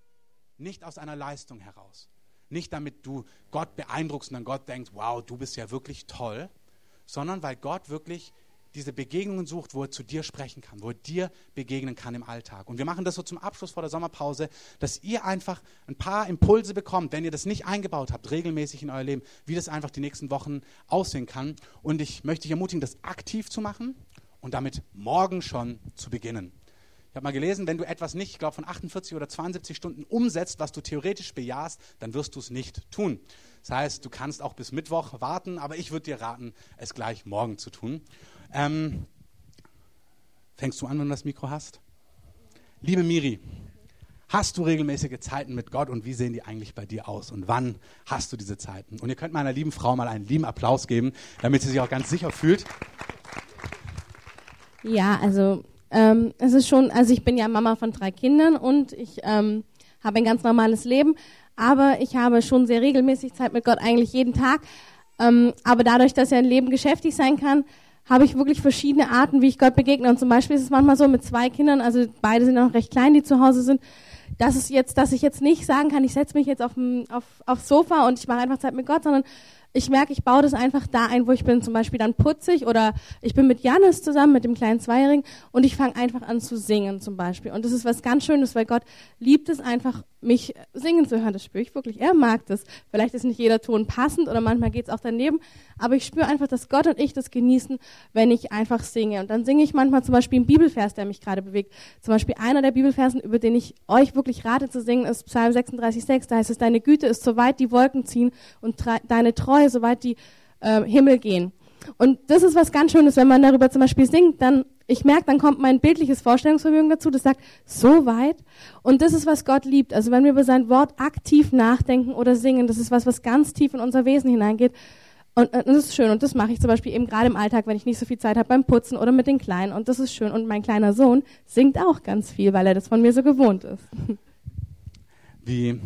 nicht aus einer Leistung heraus. Nicht damit du Gott beeindruckst und dann Gott denkt, wow, du bist ja wirklich toll, sondern weil Gott wirklich diese Begegnungen sucht, wo er zu dir sprechen kann, wo er dir begegnen kann im Alltag. Und wir machen das so zum Abschluss vor der Sommerpause, dass ihr einfach ein paar Impulse bekommt, wenn ihr das nicht eingebaut habt, regelmäßig in euer Leben, wie das einfach die nächsten Wochen aussehen kann. Und ich möchte dich ermutigen, das aktiv zu machen und damit morgen schon zu beginnen. Ich habe mal gelesen, wenn du etwas nicht, ich glaube von 48 oder 72 Stunden umsetzt, was du theoretisch bejahst, dann wirst du es nicht tun. Das heißt, du kannst auch bis Mittwoch warten, aber ich würde dir raten, es gleich morgen zu tun. Ähm, fängst du an, wenn du das Mikro hast? Liebe Miri, hast du regelmäßige Zeiten mit Gott und wie sehen die eigentlich bei dir aus und wann hast du diese Zeiten? Und ihr könnt meiner lieben Frau mal einen lieben Applaus geben, damit sie sich auch ganz sicher fühlt. Ja, also ähm, es ist schon, also ich bin ja Mama von drei Kindern und ich ähm, habe ein ganz normales Leben, aber ich habe schon sehr regelmäßig Zeit mit Gott, eigentlich jeden Tag. Ähm, aber dadurch, dass ja ein Leben geschäftig sein kann, habe ich wirklich verschiedene Arten, wie ich Gott begegne. Und zum Beispiel ist es manchmal so mit zwei Kindern, also beide sind noch recht klein, die zu Hause sind, dass es jetzt, dass ich jetzt nicht sagen kann, ich setze mich jetzt auf, auf, aufs Sofa und ich mache einfach Zeit mit Gott, sondern ich merke, ich baue das einfach da ein, wo ich bin. Zum Beispiel dann putzig oder ich bin mit Janis zusammen, mit dem kleinen Zweijährigen und ich fange einfach an zu singen zum Beispiel. Und das ist was ganz Schönes, weil Gott liebt es einfach, mich singen zu hören. Das spüre ich wirklich. Er mag das. Vielleicht ist nicht jeder Ton passend oder manchmal geht es auch daneben, aber ich spüre einfach, dass Gott und ich das genießen, wenn ich einfach singe. Und dann singe ich manchmal zum Beispiel einen Bibelvers, der mich gerade bewegt. Zum Beispiel einer der Bibelversen, über den ich euch wirklich rate zu singen, ist Psalm 36,6. Da heißt es, deine Güte ist so weit die Wolken ziehen und deine Treue so weit die äh, Himmel gehen. Und das ist was ganz Schönes, wenn man darüber zum Beispiel singt, dann, ich merke, dann kommt mein bildliches Vorstellungsvermögen dazu, das sagt, so weit. Und das ist, was Gott liebt. Also wenn wir über sein Wort aktiv nachdenken oder singen, das ist was, was ganz tief in unser Wesen hineingeht. Und, und das ist schön. Und das mache ich zum Beispiel eben gerade im Alltag, wenn ich nicht so viel Zeit habe beim Putzen oder mit den Kleinen. Und das ist schön. Und mein kleiner Sohn singt auch ganz viel, weil er das von mir so gewohnt ist. Wie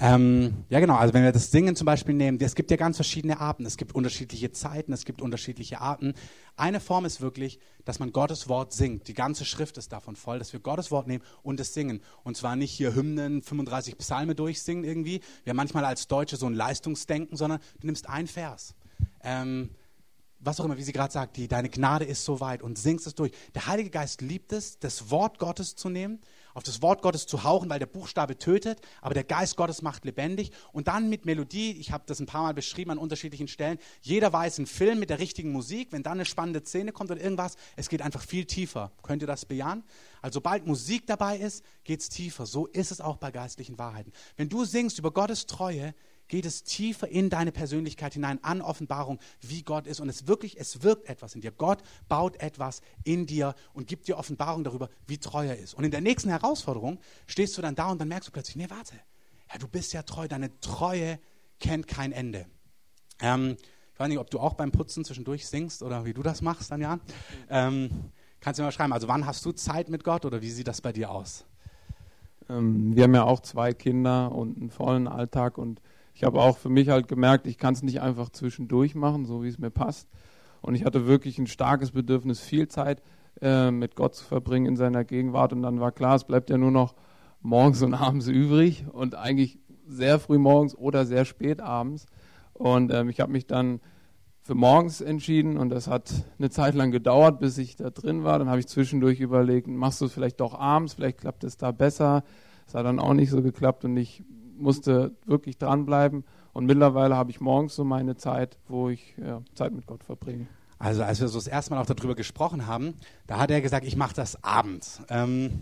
ähm, ja, genau. Also wenn wir das Singen zum Beispiel nehmen, es gibt ja ganz verschiedene Arten. Es gibt unterschiedliche Zeiten, es gibt unterschiedliche Arten. Eine Form ist wirklich, dass man Gottes Wort singt. Die ganze Schrift ist davon voll, dass wir Gottes Wort nehmen und es singen. Und zwar nicht hier Hymnen, 35 Psalme durchsingen irgendwie. Wir haben manchmal als Deutsche so ein Leistungsdenken, sondern du nimmst ein Vers. Ähm, was auch immer, wie sie gerade sagt, die, deine Gnade ist so weit und singst es durch. Der Heilige Geist liebt es, das Wort Gottes zu nehmen auf das Wort Gottes zu hauchen, weil der Buchstabe tötet, aber der Geist Gottes macht lebendig. Und dann mit Melodie, ich habe das ein paar Mal beschrieben an unterschiedlichen Stellen, jeder weiß, ein Film mit der richtigen Musik, wenn dann eine spannende Szene kommt oder irgendwas, es geht einfach viel tiefer. Könnt ihr das bejahen? Also sobald Musik dabei ist, geht es tiefer. So ist es auch bei geistlichen Wahrheiten. Wenn du singst über Gottes Treue, geht es tiefer in deine Persönlichkeit hinein, an Offenbarung, wie Gott ist. Und es wirklich, es wirkt etwas in dir. Gott baut etwas in dir und gibt dir Offenbarung darüber, wie treu er ist. Und in der nächsten Herausforderung stehst du dann da und dann merkst du plötzlich, nee, warte, ja, du bist ja treu, deine Treue kennt kein Ende. Ähm, ich weiß nicht, ob du auch beim Putzen zwischendurch singst oder wie du das machst, Daniel. Ähm, kannst du mir mal schreiben, also wann hast du Zeit mit Gott oder wie sieht das bei dir aus? Ähm, wir haben ja auch zwei Kinder und einen vollen Alltag und ich habe auch für mich halt gemerkt, ich kann es nicht einfach zwischendurch machen, so wie es mir passt. Und ich hatte wirklich ein starkes Bedürfnis, viel Zeit äh, mit Gott zu verbringen in seiner Gegenwart. Und dann war klar, es bleibt ja nur noch morgens und abends übrig und eigentlich sehr früh morgens oder sehr spät abends. Und ähm, ich habe mich dann für morgens entschieden und das hat eine Zeit lang gedauert, bis ich da drin war. Dann habe ich zwischendurch überlegt, machst du es vielleicht doch abends, vielleicht klappt es da besser. Das hat dann auch nicht so geklappt und ich musste wirklich dranbleiben. Und mittlerweile habe ich morgens so meine Zeit, wo ich ja, Zeit mit Gott verbringe. Also als wir so das erste Mal auch darüber gesprochen haben, da hat er gesagt, ich mache das abends. Ähm,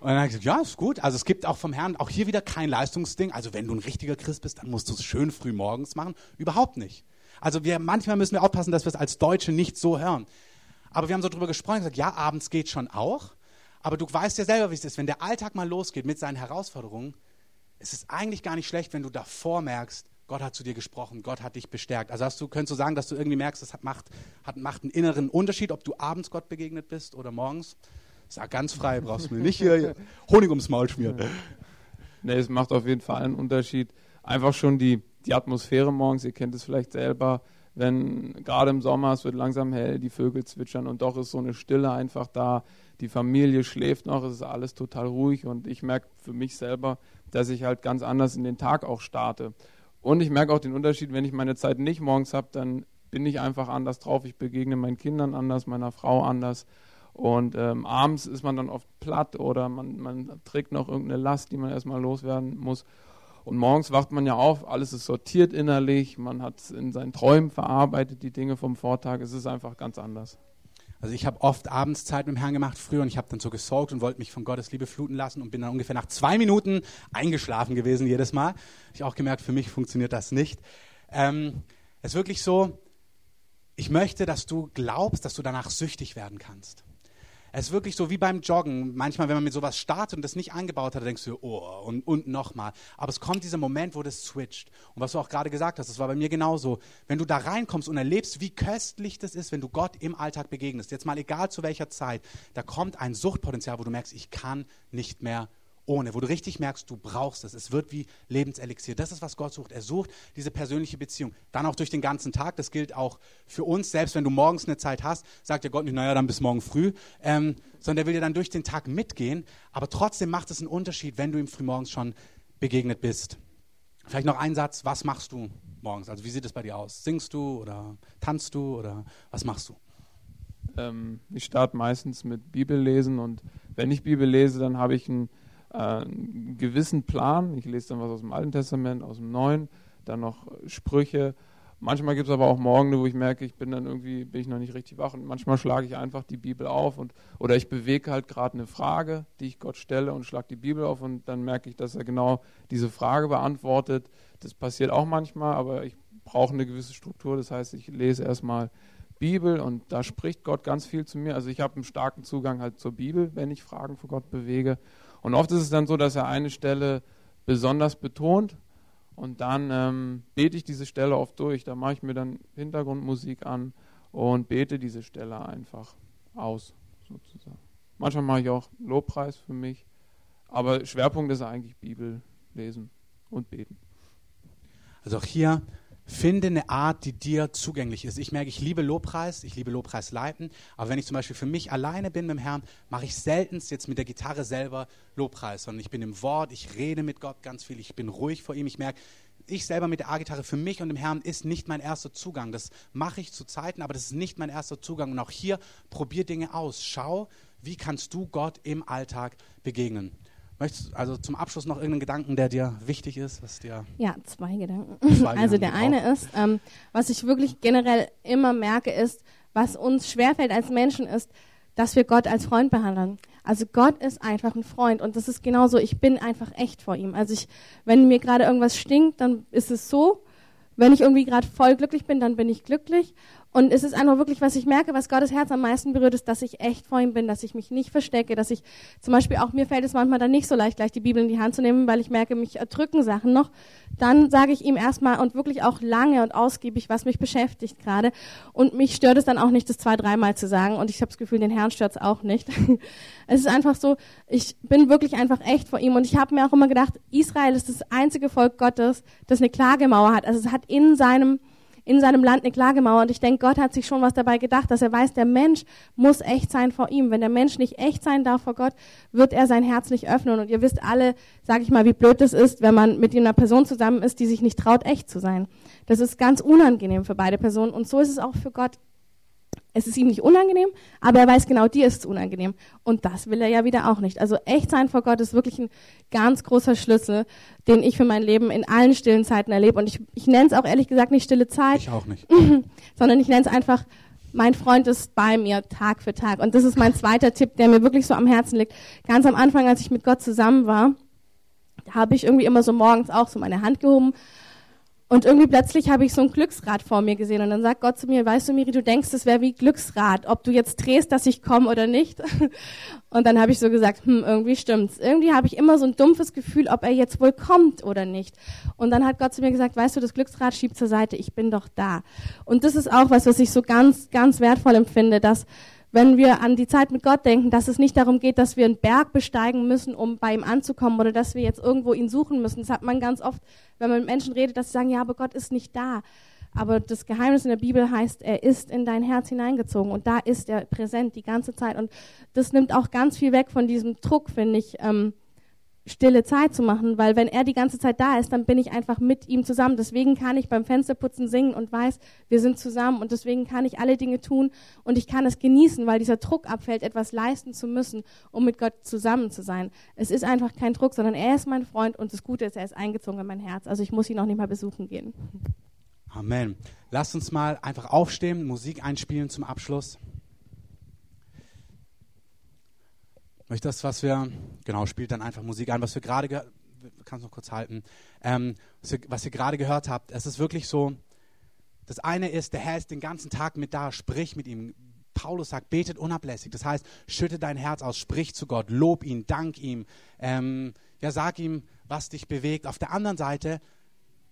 und dann habe ich gesagt, ja, ist gut. Also es gibt auch vom Herrn auch hier wieder kein Leistungsding. Also wenn du ein richtiger Christ bist, dann musst du es schön früh morgens machen. Überhaupt nicht. Also wir, manchmal müssen wir aufpassen, dass wir es als Deutsche nicht so hören. Aber wir haben so darüber gesprochen gesagt, ja, abends geht schon auch. Aber du weißt ja selber, wie es ist. Wenn der Alltag mal losgeht mit seinen Herausforderungen, es ist eigentlich gar nicht schlecht, wenn du davor merkst, Gott hat zu dir gesprochen, Gott hat dich bestärkt. Also hast du, könntest du sagen, dass du irgendwie merkst, das hat, macht, hat, macht einen inneren Unterschied, ob du abends Gott begegnet bist oder morgens? Sag ganz frei, brauchst du mir nicht hier Honig ums Maul schmieren. Nee, es macht auf jeden Fall einen Unterschied. Einfach schon die, die Atmosphäre morgens, ihr kennt es vielleicht selber, wenn gerade im Sommer es wird langsam hell, die Vögel zwitschern und doch ist so eine Stille einfach da. Die Familie schläft noch, es ist alles total ruhig und ich merke für mich selber, dass ich halt ganz anders in den Tag auch starte. Und ich merke auch den Unterschied, wenn ich meine Zeit nicht morgens habe, dann bin ich einfach anders drauf. Ich begegne meinen Kindern anders, meiner Frau anders. Und ähm, abends ist man dann oft platt oder man, man trägt noch irgendeine Last, die man erstmal loswerden muss. Und morgens wacht man ja auf, alles ist sortiert innerlich, man hat in seinen Träumen verarbeitet, die Dinge vom Vortag. Es ist einfach ganz anders. Also ich habe oft abends Zeit mit dem Herrn gemacht früher und ich habe dann so gesorgt und wollte mich von Gottes Liebe fluten lassen und bin dann ungefähr nach zwei Minuten eingeschlafen gewesen jedes Mal. Habe ich auch gemerkt, für mich funktioniert das nicht. Ähm, es ist wirklich so, ich möchte, dass du glaubst, dass du danach süchtig werden kannst. Es ist wirklich so wie beim Joggen. Manchmal, wenn man mit sowas startet und das nicht eingebaut hat, denkst du, oh, und, und nochmal. Aber es kommt dieser Moment, wo das switcht. Und was du auch gerade gesagt hast, das war bei mir genauso. Wenn du da reinkommst und erlebst, wie köstlich das ist, wenn du Gott im Alltag begegnest, jetzt mal egal zu welcher Zeit, da kommt ein Suchtpotenzial, wo du merkst, ich kann nicht mehr ohne, wo du richtig merkst, du brauchst es. Es wird wie Lebenselixier. Das ist, was Gott sucht. Er sucht diese persönliche Beziehung. Dann auch durch den ganzen Tag. Das gilt auch für uns. Selbst wenn du morgens eine Zeit hast, sagt dir Gott nicht, naja, dann bis morgen früh, ähm, sondern er will dir dann durch den Tag mitgehen. Aber trotzdem macht es einen Unterschied, wenn du ihm frühmorgens schon begegnet bist. Vielleicht noch ein Satz. Was machst du morgens? Also wie sieht es bei dir aus? Singst du oder tanzt du oder was machst du? Ähm, ich starte meistens mit Bibellesen und wenn ich Bibel lese, dann habe ich ein äh, einen gewissen Plan. Ich lese dann was aus dem Alten Testament, aus dem Neuen, dann noch Sprüche. Manchmal gibt es aber auch Morgen, wo ich merke, ich bin dann irgendwie, bin ich noch nicht richtig wach und manchmal schlage ich einfach die Bibel auf und oder ich bewege halt gerade eine Frage, die ich Gott stelle und schlage die Bibel auf und dann merke ich, dass er genau diese Frage beantwortet. Das passiert auch manchmal, aber ich brauche eine gewisse Struktur. Das heißt, ich lese erstmal Bibel und da spricht Gott ganz viel zu mir. Also ich habe einen starken Zugang halt zur Bibel, wenn ich Fragen für Gott bewege. Und oft ist es dann so, dass er eine Stelle besonders betont und dann ähm, bete ich diese Stelle oft durch. Da mache ich mir dann Hintergrundmusik an und bete diese Stelle einfach aus, sozusagen. Manchmal mache ich auch Lobpreis für mich, aber Schwerpunkt ist eigentlich Bibel lesen und beten. Also auch hier Finde eine Art, die dir zugänglich ist. Ich merke, ich liebe Lobpreis, ich liebe Lobpreis leiten, aber wenn ich zum Beispiel für mich alleine bin mit dem Herrn, mache ich selten jetzt mit der Gitarre selber Lobpreis, sondern ich bin im Wort, ich rede mit Gott ganz viel, ich bin ruhig vor ihm. Ich merke, ich selber mit der A-Gitarre für mich und dem Herrn ist nicht mein erster Zugang. Das mache ich zu Zeiten, aber das ist nicht mein erster Zugang. Und auch hier probier Dinge aus. Schau, wie kannst du Gott im Alltag begegnen. Möchtest du also zum Abschluss noch irgendeinen Gedanken, der dir wichtig ist? Was dir ja, zwei Gedanken. Zwei also der eine ist, ähm, was ich wirklich generell immer merke, ist, was uns schwerfällt als Menschen, ist, dass wir Gott als Freund behandeln. Also Gott ist einfach ein Freund und das ist genauso, ich bin einfach echt vor ihm. Also ich, wenn mir gerade irgendwas stinkt, dann ist es so. Wenn ich irgendwie gerade voll glücklich bin, dann bin ich glücklich. Und es ist einfach wirklich, was ich merke, was Gottes Herz am meisten berührt, ist, dass ich echt vor ihm bin, dass ich mich nicht verstecke, dass ich zum Beispiel auch, mir fällt es manchmal dann nicht so leicht, gleich die Bibel in die Hand zu nehmen, weil ich merke, mich erdrücken Sachen noch. Dann sage ich ihm erstmal und wirklich auch lange und ausgiebig, was mich beschäftigt gerade. Und mich stört es dann auch nicht, das zwei, dreimal zu sagen. Und ich habe das Gefühl, den Herrn stört es auch nicht. es ist einfach so, ich bin wirklich einfach echt vor ihm. Und ich habe mir auch immer gedacht, Israel ist das einzige Volk Gottes, das eine Klagemauer hat. Also es hat in seinem in seinem Land eine Klagemauer. Und ich denke, Gott hat sich schon was dabei gedacht, dass er weiß, der Mensch muss echt sein vor ihm. Wenn der Mensch nicht echt sein darf vor Gott, wird er sein Herz nicht öffnen. Und ihr wisst alle, sage ich mal, wie blöd das ist, wenn man mit einer Person zusammen ist, die sich nicht traut, echt zu sein. Das ist ganz unangenehm für beide Personen. Und so ist es auch für Gott. Es ist ihm nicht unangenehm, aber er weiß genau, dir ist es unangenehm. Und das will er ja wieder auch nicht. Also echt sein vor Gott ist wirklich ein ganz großer Schlüssel, den ich für mein Leben in allen stillen Zeiten erlebe. Und ich, ich nenne es auch ehrlich gesagt nicht stille Zeit. Ich auch nicht. sondern ich nenne es einfach, mein Freund ist bei mir Tag für Tag. Und das ist mein zweiter Tipp, der mir wirklich so am Herzen liegt. Ganz am Anfang, als ich mit Gott zusammen war, habe ich irgendwie immer so morgens auch so meine Hand gehoben und irgendwie plötzlich habe ich so ein Glücksrad vor mir gesehen und dann sagt Gott zu mir, weißt du Miri, du denkst, es wäre wie Glücksrad, ob du jetzt drehst, dass ich komme oder nicht. Und dann habe ich so gesagt, hm, irgendwie stimmt's. Irgendwie habe ich immer so ein dumpfes Gefühl, ob er jetzt wohl kommt oder nicht. Und dann hat Gott zu mir gesagt, weißt du, das Glücksrad schiebt zur Seite, ich bin doch da. Und das ist auch was, was ich so ganz, ganz wertvoll empfinde, dass wenn wir an die Zeit mit Gott denken, dass es nicht darum geht, dass wir einen Berg besteigen müssen, um bei ihm anzukommen oder dass wir jetzt irgendwo ihn suchen müssen. Das hat man ganz oft, wenn man mit Menschen redet, dass sie sagen, ja, aber Gott ist nicht da. Aber das Geheimnis in der Bibel heißt, er ist in dein Herz hineingezogen und da ist er präsent die ganze Zeit. Und das nimmt auch ganz viel weg von diesem Druck, finde ich. Ähm, stille Zeit zu machen, weil wenn er die ganze Zeit da ist, dann bin ich einfach mit ihm zusammen. Deswegen kann ich beim Fensterputzen singen und weiß, wir sind zusammen und deswegen kann ich alle Dinge tun und ich kann es genießen, weil dieser Druck abfällt, etwas leisten zu müssen, um mit Gott zusammen zu sein. Es ist einfach kein Druck, sondern er ist mein Freund und das Gute ist, er ist eingezogen in mein Herz. Also ich muss ihn auch nicht mal besuchen gehen. Amen. Lasst uns mal einfach aufstehen, Musik einspielen zum Abschluss. Möchte das, was wir, genau, spielt dann einfach Musik ein, was wir gerade gehört, kannst noch kurz halten, ähm, was, ihr, was ihr gerade gehört habt. Es ist wirklich so, das eine ist, der Herr ist den ganzen Tag mit da, sprich mit ihm. Paulus sagt, betet unablässig. Das heißt, schütte dein Herz aus, sprich zu Gott, lob ihn, dank ihm. Ähm, ja, sag ihm, was dich bewegt. Auf der anderen Seite,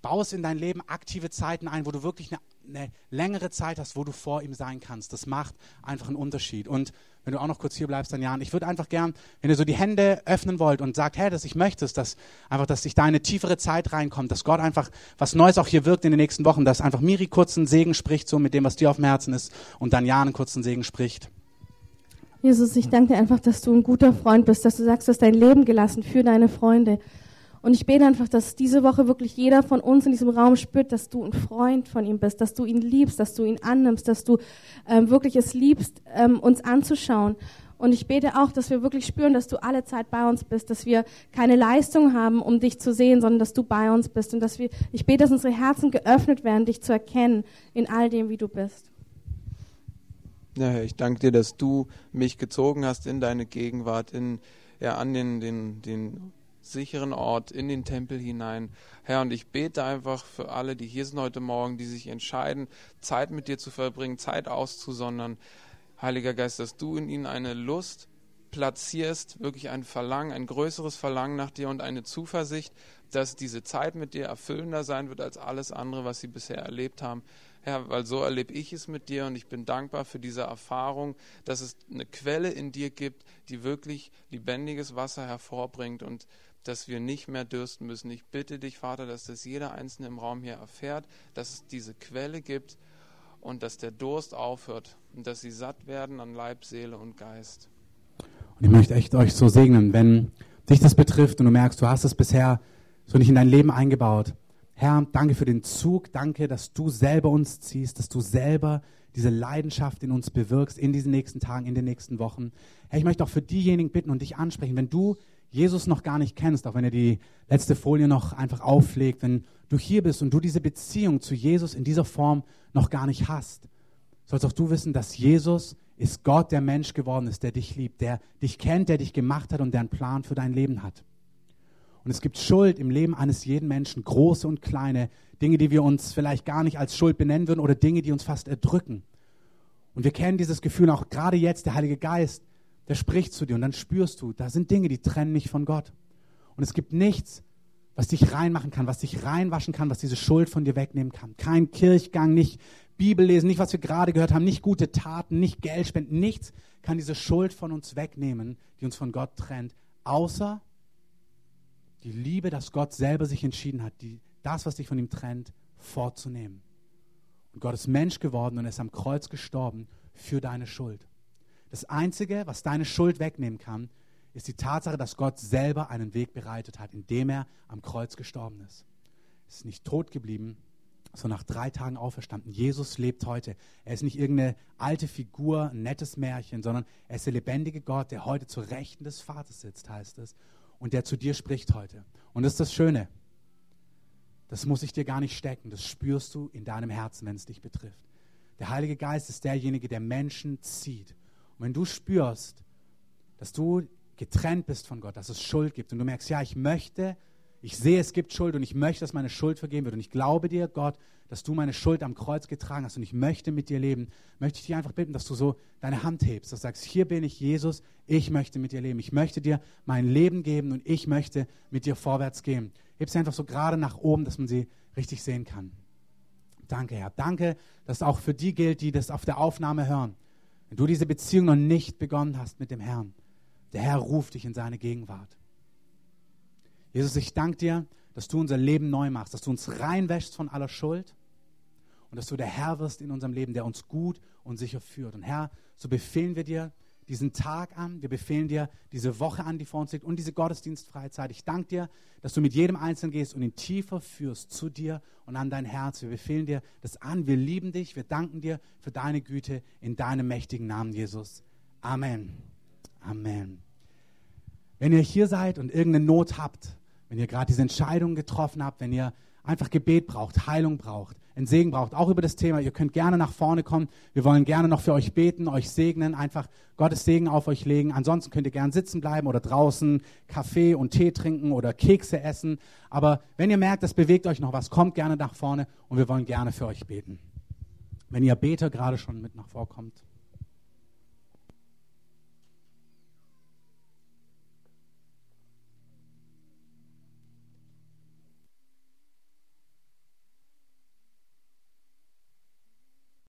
baue es in dein Leben aktive Zeiten ein, wo du wirklich eine, eine längere Zeit hast, wo du vor ihm sein kannst. Das macht einfach einen Unterschied. Und wenn du auch noch kurz hier bleibst, dann Jan, ich würde einfach gern, wenn ihr so die Hände öffnen wollt und sagt, hey, dass ich möchte, dass einfach, dass sich da eine tiefere Zeit reinkommt, dass Gott einfach was Neues auch hier wirkt in den nächsten Wochen, dass einfach Miri kurz einen Segen spricht, so mit dem, was dir auf dem Herzen ist, und dann Jan einen kurzen Segen spricht. Jesus, ich danke dir einfach, dass du ein guter Freund bist, dass du sagst, du hast dein Leben gelassen für deine Freunde. Und ich bete einfach, dass diese Woche wirklich jeder von uns in diesem Raum spürt, dass du ein Freund von ihm bist, dass du ihn liebst, dass du ihn annimmst, dass du ähm, wirklich es liebst, ähm, uns anzuschauen. Und ich bete auch, dass wir wirklich spüren, dass du alle Zeit bei uns bist, dass wir keine Leistung haben, um dich zu sehen, sondern dass du bei uns bist. Und dass wir, ich bete, dass unsere Herzen geöffnet werden, dich zu erkennen in all dem, wie du bist. Ja, Herr, ich danke dir, dass du mich gezogen hast in deine Gegenwart, in, ja, an den, den, den sicheren Ort in den Tempel hinein. Herr, und ich bete einfach für alle, die hier sind heute Morgen, die sich entscheiden, Zeit mit dir zu verbringen, Zeit auszusondern. Heiliger Geist, dass du in ihnen eine Lust platzierst, wirklich ein Verlangen, ein größeres Verlangen nach dir und eine Zuversicht, dass diese Zeit mit dir erfüllender sein wird als alles andere, was sie bisher erlebt haben. Herr, weil so erlebe ich es mit dir und ich bin dankbar für diese Erfahrung, dass es eine Quelle in dir gibt, die wirklich lebendiges Wasser hervorbringt und dass wir nicht mehr dürsten müssen. Ich bitte dich, Vater, dass das jeder Einzelne im Raum hier erfährt, dass es diese Quelle gibt und dass der Durst aufhört und dass sie satt werden an Leib, Seele und Geist. Und ich möchte echt euch so segnen, wenn dich das betrifft und du merkst, du hast es bisher so nicht in dein Leben eingebaut. Herr, danke für den Zug, danke, dass du selber uns ziehst, dass du selber diese Leidenschaft in uns bewirkst in diesen nächsten Tagen, in den nächsten Wochen. Herr, ich möchte auch für diejenigen bitten und dich ansprechen, wenn du Jesus noch gar nicht kennst, auch wenn er die letzte Folie noch einfach auflegt, wenn du hier bist und du diese Beziehung zu Jesus in dieser Form noch gar nicht hast, sollst auch du wissen, dass Jesus ist Gott, der Mensch geworden ist, der dich liebt, der dich kennt, der dich gemacht hat und der einen Plan für dein Leben hat. Und es gibt Schuld im Leben eines jeden Menschen, große und kleine, Dinge, die wir uns vielleicht gar nicht als Schuld benennen würden oder Dinge, die uns fast erdrücken. Und wir kennen dieses Gefühl auch gerade jetzt, der Heilige Geist der spricht zu dir und dann spürst du, da sind Dinge, die trennen mich von Gott. Und es gibt nichts, was dich reinmachen kann, was dich reinwaschen kann, was diese Schuld von dir wegnehmen kann. Kein Kirchgang, nicht Bibel lesen, nicht was wir gerade gehört haben, nicht gute Taten, nicht Geld spenden, nichts kann diese Schuld von uns wegnehmen, die uns von Gott trennt, außer die Liebe, dass Gott selber sich entschieden hat, die, das, was dich von ihm trennt, vorzunehmen. Und Gott ist Mensch geworden und ist am Kreuz gestorben für deine Schuld. Das Einzige, was deine Schuld wegnehmen kann, ist die Tatsache, dass Gott selber einen Weg bereitet hat, indem er am Kreuz gestorben ist. Er ist nicht tot geblieben, sondern nach drei Tagen auferstanden. Jesus lebt heute. Er ist nicht irgendeine alte Figur, ein nettes Märchen, sondern er ist der lebendige Gott, der heute zur Rechten des Vaters sitzt, heißt es, und der zu dir spricht heute. Und das ist das Schöne. Das muss ich dir gar nicht stecken. Das spürst du in deinem Herzen, wenn es dich betrifft. Der Heilige Geist ist derjenige, der Menschen zieht und wenn du spürst, dass du getrennt bist von Gott, dass es Schuld gibt und du merkst, ja, ich möchte, ich sehe, es gibt Schuld und ich möchte, dass meine Schuld vergeben wird und ich glaube dir, Gott, dass du meine Schuld am Kreuz getragen hast und ich möchte mit dir leben, möchte ich dich einfach bitten, dass du so deine Hand hebst, dass du sagst, hier bin ich, Jesus, ich möchte mit dir leben, ich möchte dir mein Leben geben und ich möchte mit dir vorwärts gehen. Heb sie einfach so gerade nach oben, dass man sie richtig sehen kann. Danke, Herr. Danke, dass auch für die gilt, die das auf der Aufnahme hören wenn du diese Beziehung noch nicht begonnen hast mit dem Herrn, der Herr ruft dich in seine Gegenwart. Jesus, ich danke dir, dass du unser Leben neu machst, dass du uns reinwäschst von aller Schuld und dass du der Herr wirst in unserem Leben, der uns gut und sicher führt. Und Herr, so befehlen wir dir diesen Tag an. Wir befehlen dir diese Woche an, die vor uns liegt und diese gottesdienstfreie Zeit. Ich danke dir, dass du mit jedem Einzelnen gehst und ihn tiefer führst zu dir und an dein Herz. Wir befehlen dir das an. Wir lieben dich. Wir danken dir für deine Güte in deinem mächtigen Namen, Jesus. Amen. Amen. Wenn ihr hier seid und irgendeine Not habt, wenn ihr gerade diese Entscheidung getroffen habt, wenn ihr einfach Gebet braucht, Heilung braucht, einen Segen braucht, auch über das Thema, ihr könnt gerne nach vorne kommen. Wir wollen gerne noch für euch beten, euch segnen, einfach Gottes Segen auf euch legen. Ansonsten könnt ihr gerne sitzen bleiben oder draußen Kaffee und Tee trinken oder Kekse essen. Aber wenn ihr merkt, das bewegt euch noch was, kommt gerne nach vorne und wir wollen gerne für euch beten. Wenn ihr Beter gerade schon mit nach vorkommt.